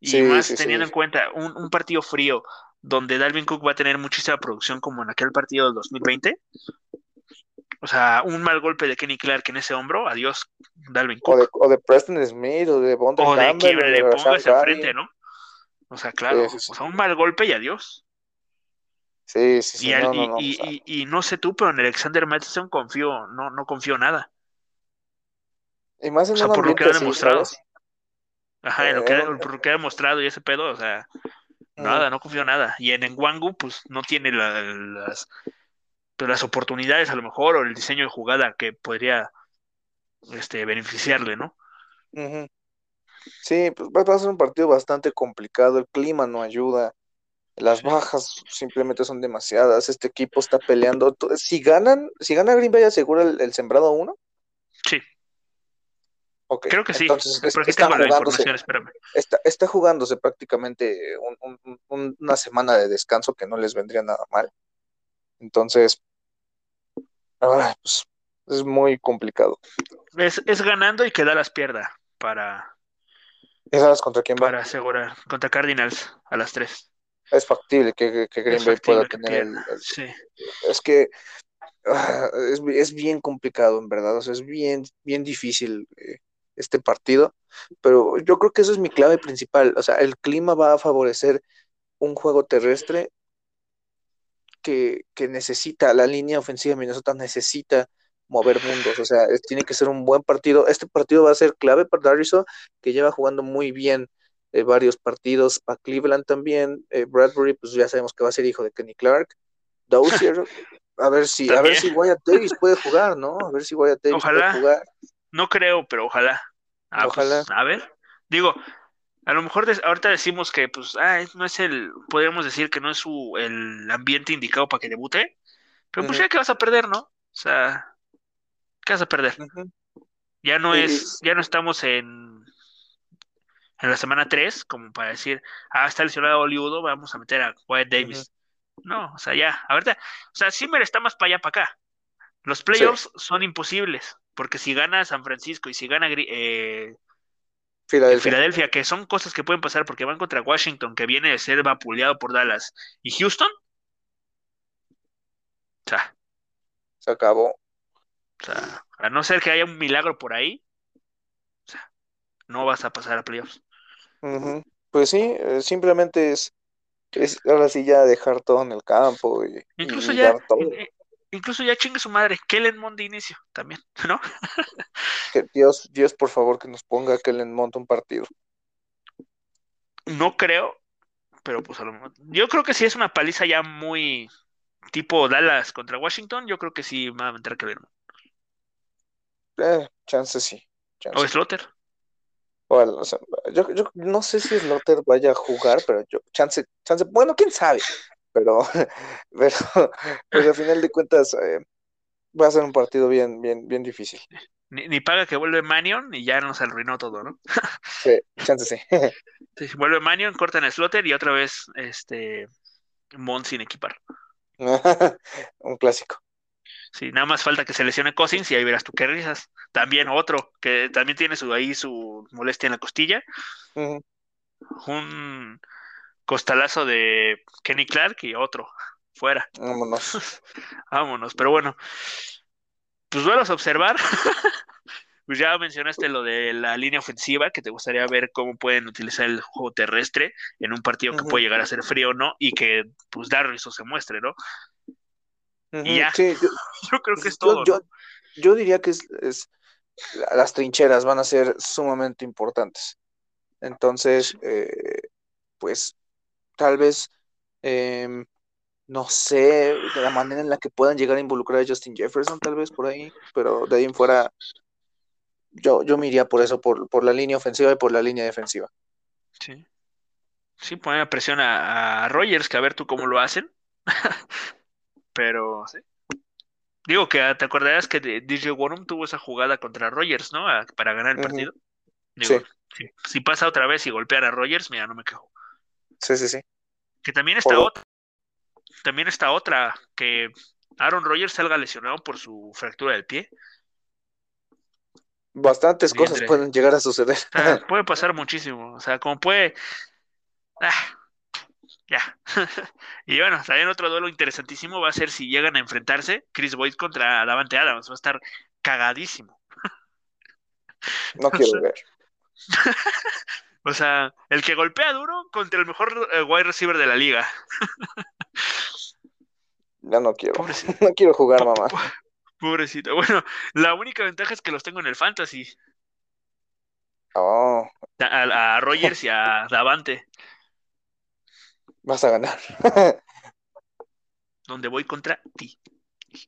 B: Y
C: Sí,
B: más
C: sí,
B: teniendo
C: sí.
B: en cuenta un, un partido frío donde Dalvin Cook va a tener muchísima producción como en aquel partido del 2020. O sea, un mal golpe de Kenny Clark en ese hombro, adiós, Dalvin
C: O
B: Cook.
C: de, o de Preston Smith, o de Bondre
B: O de quien le pongas enfrente, ¿no? O sea, claro, o sea, un mal golpe y adiós.
C: Sí, sí, sí,
B: Y, al-
C: no, no,
B: y,
C: no.
B: y-
C: o sea,
B: y- y no sé tú, pero en Alexander Mattison confío, no, no confío nada.
C: Y más
B: O
C: en
B: sea,
C: un
B: por lo que ha demostrado.
C: ¿sabes?
B: Ajá, en lo
C: Eh,
B: que,
C: en
B: ha-
C: un-
B: por lo que ha demostrado y ese pedo, o sea, nada, no confío nada. Y en Nwangu, pues no tiene la- las, pues, las oportunidades a lo mejor, o el diseño de jugada que podría este, beneficiarle, ¿no?
C: Sí, pues va a ser un partido bastante complicado, el clima no ayuda, las bajas simplemente son demasiadas, este equipo está peleando, si ganan, si gana Green Bay asegura el, el sembrado uno,
B: Sí, creo que sí.
C: entonces es- está jugándose, está, está jugándose prácticamente un- un- un- una semana de descanso que no les vendría nada mal, entonces, pues es muy complicado.
B: Es, es ganando y que Dallas pierda para,
C: ¿Y sabes contra quién va?
B: para asegurar contra Cardinals a las 3.
C: Es factible que, que- Green
B: Es
C: Bay pueda tener el,
B: pierda.
C: el-
B: Sí.
C: es que ah, es, es bien complicado, en verdad. O sea, es bien, bien difícil eh, este partido. Pero yo creo que eso es mi clave principal. O sea, el clima va a favorecer un juego terrestre que, que necesita, la línea ofensiva de Minnesota necesita mover mundos. O sea, tiene que ser un buen partido. Este partido va a ser clave para Dariso, que lleva jugando muy bien eh, varios partidos. Para Cleveland también. Eh, Bradbury, pues ya sabemos que va a ser hijo de Kenny Clark. Dozier, a ver si, a ver si Wyatt Davis puede jugar, ¿no? A ver si Wyatt Davis
B: Ojalá.
C: puede jugar.
B: No creo, pero ojalá. Ah, pues,
C: Ojalá.
B: a ver. Digo, a lo mejor ahorita decimos que, pues, ah, no es el, podríamos decir que no es su, el ambiente indicado para que debute, pero pues ya que vas a perder, ¿no? O sea, ¿qué vas a perder? Ya no es, ya no estamos en, en la semana 3, como para decir, ah, está lesionado Oliudo, vamos a meter a Wyatt Davis. No, o sea, ya, ahorita, o sea, Zimmer está más para allá, para acá. Los playoffs son imposibles, porque si gana San Francisco y si gana Gri- eh,
C: Filadelfia.
B: Filadelfia, que son cosas que pueden pasar porque van contra Washington, que viene de ser vapuleado por Dallas, y Houston, o sea,
C: Se acabó.
B: o sea, a no ser que haya un milagro por ahí, o sea, no vas a pasar a playoffs.
C: Ujú. Pues sí, eh, simplemente es, es ahora sí ya dejar todo en el campo y,
B: Incluso
C: y
B: ya,
C: dar todo.
B: In- in- incluso ya chingue su madre, Kellen Mond de inicio también, ¿no?
C: Que Dios, Dios, por favor, que nos ponga le monte un partido.
B: No creo, pero pues a lo mejor. Yo creo que si es una paliza ya muy tipo Dallas contra Washington, yo creo que sí va a meter que ver.
C: Eh, chance sí. chance.
B: O Slaughter.
C: Bueno, o sea, yo, yo no sé si Slaughter vaya a jugar, pero yo, chance, chance, bueno, quién sabe, pero, pero, pero al final de cuentas eh, va a ser un partido bien, bien, bien difícil.
B: Ni, ni paga que vuelve Manion y ya nos arruinó todo, ¿no?
C: Sí, chance sí.
B: Sí, vuelve Manion, cortan a Slaughter y otra vez este Mond sin equipar.
C: Un clásico.
B: Sí, nada más falta que se lesione Cousins y ahí verás tú qué risas. También otro que también tiene su ahí su molestia en la costilla.
C: Ujú.
B: Un costalazo de Kenny Clark y otro fuera.
C: Vámonos.
B: Vámonos, pero bueno, pues vuelvas a observar. Pues ya mencionaste lo de la línea ofensiva, que te gustaría ver cómo pueden utilizar el juego terrestre en un partido que puede llegar a ser frío o no, y que pues Darriso se muestre, ¿no? Y ya.
C: Sí, yo,
B: Yo creo que es todo,
C: yo,
B: ¿no?
C: yo diría que es, es- la- las trincheras van a ser sumamente importantes. Entonces, eh, pues tal vez, em, no sé, de la manera en la que puedan llegar a involucrar a Justin Jefferson, tal vez por ahí, pero de ahí en fuera, yo, yo me iría por eso, por, por la línea ofensiva y por la línea defensiva.
B: Sí. Sí, poner presión a, a Rogers, que a ver tú cómo lo hacen. Pero, sí. Digo que ah, te acordarás que DJ Warum tuvo esa jugada contra Rogers, ¿no? A- para ganar el partido. Digo,
C: Sí.
B: si, si pasa otra vez y golpear a Rogers, mira, no me quejo.
C: Sí, sí, sí.
B: Que también está
C: Por-
B: otra, también está otra, que Aaron Rodgers salga lesionado por su fractura del pie.
C: Bastantes cosas pueden llegar a suceder.
B: O sea, puede pasar muchísimo. O sea, como puede. Ah, ya. Y bueno, también otro duelo interesantísimo va a ser si llegan a enfrentarse Chris Boyd contra Davante Adams. Va a estar cagadísimo.
C: No quiero ver.
B: O sea, el que golpea duro contra el mejor eh, wide receiver de la liga.
C: Ya no quiero.
B: Pobrecito.
C: No quiero jugar, mamá.
B: Pobrecito. Bueno, la única ventaja es que los tengo en el fantasy.
C: Oh,
B: A, a Rogers y a Davante,
C: vas a ganar.
B: donde voy contra ti.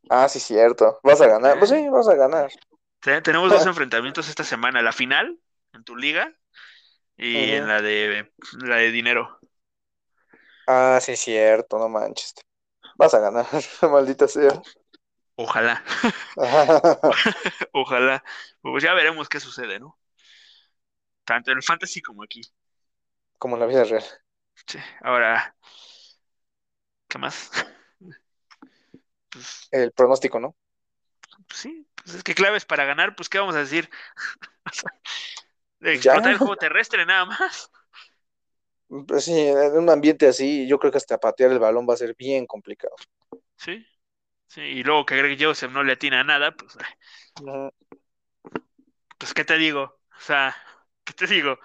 C: Ah, sí, cierto. Vas a ganar. Pues sí, vas a ganar.
B: Te- Tenemos dos enfrentamientos esta semana, la final en tu liga y en la de la de dinero.
C: Ah, sí, cierto. No manches. Vas a ganar. Maldita sea.
B: Ojalá, ojalá. Pues ya veremos qué sucede, ¿no? Tanto en el fantasy como aquí.
C: Como en la vida real.
B: Sí. Ahora, ¿qué más? Pues,
C: El pronóstico, ¿no?
B: pues sí, pues es que claves para ganar, pues ¿qué vamos a decir? De explotar el juego terrestre nada más.
C: Pues sí, en un ambiente así, yo creo que hasta patear el balón va a ser bien complicado.
B: Sí. Sí, y luego que Greg Joseph no le atina a nada, pues
C: Ujú.
B: Pues, ¿qué te digo? O sea, ¿qué te digo?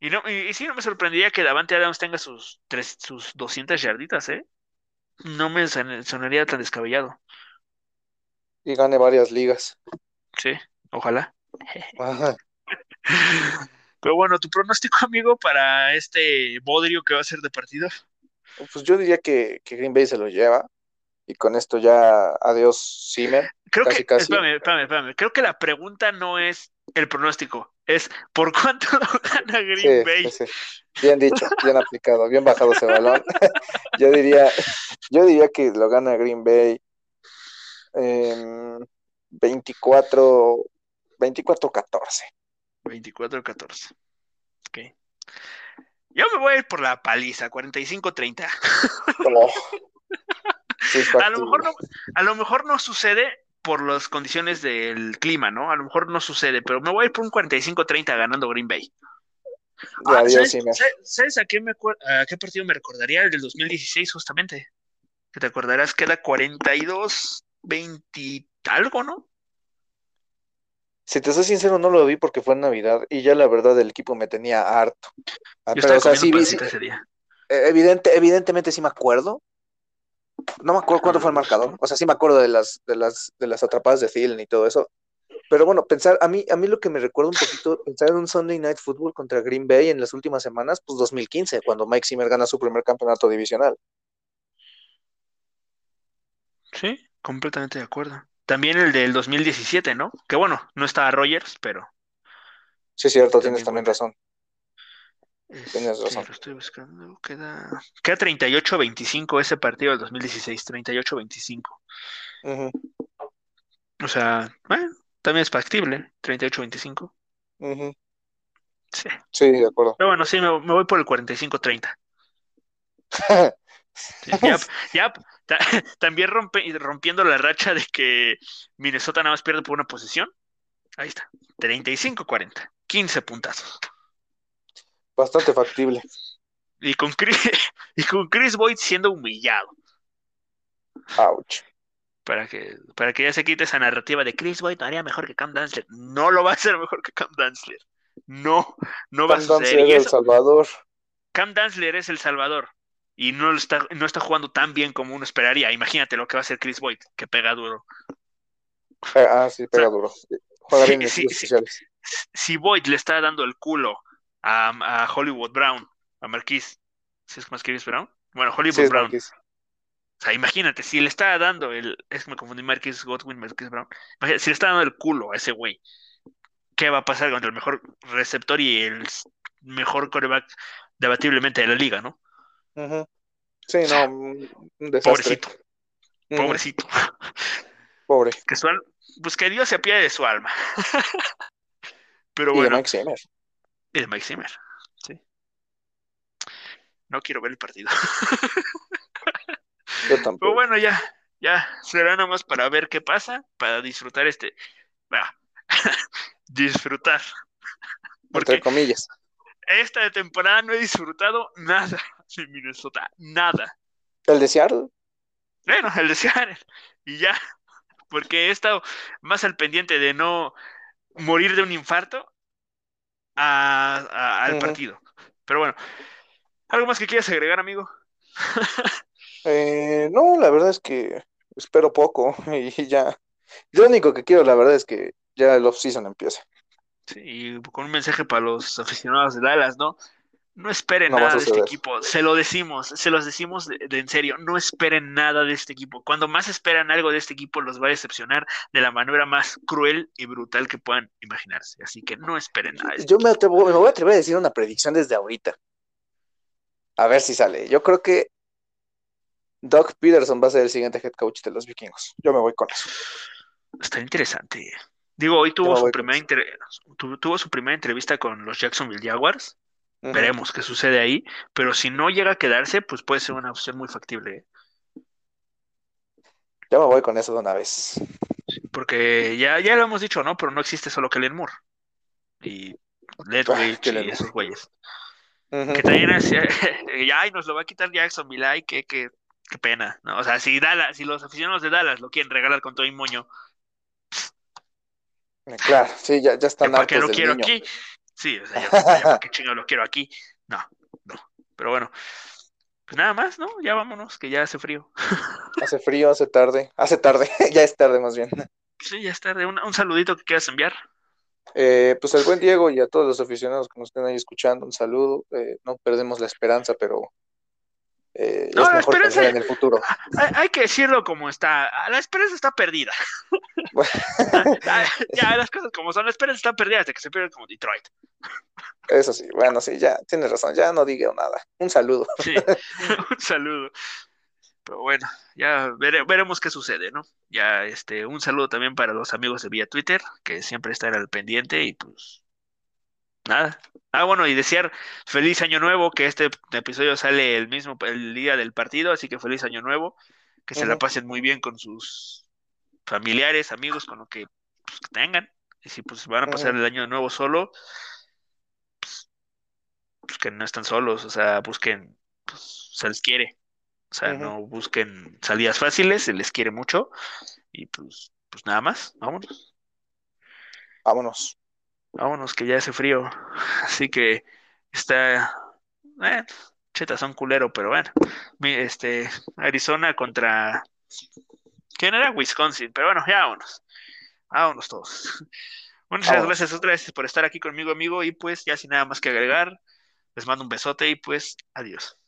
B: Y no, y, y sí, no me sorprendería que Davante Adams tenga sus, tres, sus 200 yarditas, ¿eh? No me son- sonaría tan descabellado.
C: Y gane varias ligas.
B: Sí, ojalá.
C: Ajá.
B: Pero bueno, tu pronóstico, amigo, para este bodrio que va a ser de partido.
C: Pues yo diría que, que Green Bay se lo lleva. Y con esto ya, adiós, Zimmer.
B: Creo
C: Casi,
B: que,
C: casi.
B: espérame, espérame, espérame. Creo que la pregunta no es el pronóstico, es ¿por cuánto lo gana Green
C: Sí,
B: Bay?
C: sí. Bien dicho, bien aplicado, bien bajado ese balón. Yo diría, yo diría que lo gana Green Bay em, 24, 24-14.
B: 24-14. Ok. Yo me voy a ir por la paliza, 45-30.
C: Oh. Sí,
B: A lo mejor no, a lo mejor no sucede por las condiciones del clima, ¿no? A lo mejor no sucede, pero me voy a ir por un 45-30 ganando Green Bay. Ah, ¿sabes, sabes- a qué me a qué partido me recordaría? El del 2016, justamente. Que te acordarás que era 42, 20 y algo, ¿no?
C: Si te soy sincero, no lo vi porque fue en Navidad y ya la verdad el equipo me tenía harto. Ah,
B: Yo
C: Pero,
B: estaba
C: o sea, sí, vi-
B: ese día.
C: eh, evidente, evidentemente sí me acuerdo. No me acuerdo cuánto fue el marcador. O sea, sí me acuerdo de las, de las, de las atrapadas de Thielen y todo eso. Pero bueno, pensar, a mí, a mí lo que me recuerda un poquito, pensar en un Sunday Night Football contra Green Bay en las últimas semanas, pues 2015, cuando Mike Zimmer gana su primer campeonato divisional.
B: Sí, completamente de acuerdo. También el del 2017, ¿no? Que bueno, no estaba Rogers, pero
C: Sí, cierto,
B: También
C: tienes también razón. Tienes
B: Este,
C: razón.
B: lo estoy buscando. Queda, queda 38-25 ese partido del 2016, 38-25.
C: Ujú,
B: O sea, bueno, también es factible, 38-25.
C: ujú.
B: Sí.
C: Sí, de acuerdo.
B: Pero bueno, sí, me, me voy por el 45-30. Sí, ya, ya, ta- también rompe, rompiendo la racha de que Minnesota nada más pierde por una posición. Ahí está, 35-40, 15 puntazos.
C: Bastante factible.
B: Y con Chris, y con Chris Boyd siendo humillado.
C: Ouch.
B: Para que, para que ya se quite esa narrativa de Chris Boyd haría mejor que Cam Dantzler. No lo va a hacer mejor que Cam Dantzler. No, no va a
C: Cam
B: suceder.
C: Dantzler,
B: Y
C: El Salvador.
B: Cam Dantzler es el salvador. Y no, está, no está jugando tan bien como uno esperaría. Imagínate lo que va a hacer Chris Boyd, que pega duro.
C: Ah, sí, pega duro. Juega
B: sí,
C: bien en
B: sí,
C: equipos
B: sí.
C: especiales.
B: Si Boyd le está dando el culo a, a Hollywood Brown, a Marquise, ¿sí es Marquise Brown? Bueno, Hollywood Brown.
C: Marquis.
B: O sea, imagínate, si le está dando el. Es que me confundí, Marquis Godwin, Marquis Brown. Imagínate, si le está dando el culo a ese güey, ¿qué va a pasar contra el mejor receptor y el mejor coreback debatiblemente de la liga, ¿no?
C: Sí, no, un un desastre.
B: Pobrecito. Pobrecito.
C: Pobre.
B: Que su al- pues que Dios se apiade de su alma. Pero
C: Y de
B: bueno,
C: Mike Zimmer.
B: y de Mike Zimmer, sí. No quiero ver el partido.
C: Yo
B: Pero
C: tampoco.
B: bueno, ya, ya, será nada más para ver qué pasa, para disfrutar este, ah, disfrutar. Porque
C: Entre comillas.
B: esta temporada no he disfrutado nada de Minnesota, nada.
C: El de Seattle.
B: Bueno, el de Seattle, y ya, porque he estado más al pendiente de no morir de un infarto a- a- al partido. Pero bueno, ¿algo más que quieras agregar, amigo?
C: Eh, no, la verdad es que espero poco y ya. Lo único que quiero, la verdad, es que ya el off-season empiece.
B: Sí, y con un mensaje para los aficionados de Dallas, ¿no? No esperen
C: No
B: nada de este equipo, se lo decimos, se los decimos de, de en serio, no esperen nada de este equipo. Cuando más esperan algo de este equipo, los va a decepcionar de la manera más cruel y brutal que puedan imaginarse. Así que no esperen nada. de este
C: Yo me, atrevo- me voy a atrever a decir una predicción desde ahorita. A ver si sale. Yo creo que Doug Peterson va a ser el siguiente head coach de los vikingos. Yo me voy con eso.
B: Está interesante. Digo, hoy
C: Yo
B: tuvo su primera tuvo su primera entrevista con los Jacksonville Jaguars. Veremos qué sucede ahí, pero si no llega a quedarse, pues puede ser una opción muy factible. ¿eh?
C: Yo me voy con eso de una vez.
B: Porque ya, ya lo hemos dicho, ¿no? Pero no existe solo Kellen Moore. Y Ledwich
C: Kellen
B: y
C: Moore.
B: esos güeyes.
C: Ujú.
B: Que también es, y, ay, nos lo va a quitar Jacksonville, ay, qué, qué, qué pena, ¿no? O sea, si Dallas, si los aficionados de Dallas lo quieren regalar con todo y moño,
C: Claro, sí, ya, ya
B: ¿que
C: están
B: ¿para qué lo quiero
C: niño.
B: aquí? Sí, o sea, ya, ya, ¿para qué chingo lo quiero aquí? No, no. Pero bueno, pues nada más, ¿no? Ya vámonos, que ya hace frío.
C: Hace frío, hace tarde. Hace tarde, ya es tarde más bien.
B: Sí, ya es tarde. Un, un saludito que quieras enviar.
C: Eh, pues al buen Diego y a todos los aficionados que nos estén ahí escuchando, un saludo. Eh, no perdemos la esperanza, pero eh,
B: No,
C: es
B: la esperanza-
C: en el futuro.
B: Hay, que decirlo como está. La esperanza está perdida.
C: Bueno.
B: ya, ya, las cosas como son. La esperanza está perdida hasta que se pierde como Detroit.
C: Eso sí, bueno, sí, ya tienes razón, ya no digo nada. Un saludo.
B: Sí, un saludo. Pero bueno, ya vere- veremos qué sucede, ¿no? Ya, este, un saludo también para los amigos de vía Twitter, que siempre están al pendiente y pues nada. Ah, bueno, y desear feliz año nuevo, que este episodio sale el mismo, el día del partido, así que feliz año nuevo, que se la pasen muy bien con sus familiares, amigos, con lo que, pues, que tengan. Y si pues van a pasar el año nuevo solo, pues, pues que no están solos, o sea, busquen, pues se les quiere. O sea, no busquen salidas fáciles, se les quiere mucho. Y pues, pues nada más, vámonos.
C: Vámonos.
B: Vámonos, que ya hace frío. Así que está. Eh, chetas son culero, pero bueno. Este, Arizona contra. ¿Quién era? Wisconsin. Pero bueno, ya vámonos. Vámonos todos. Muchas
C: Vámonos.
B: gracias otra vez por estar aquí conmigo, amigo. Y pues, ya sin nada más que agregar, les mando un besote y pues, adiós.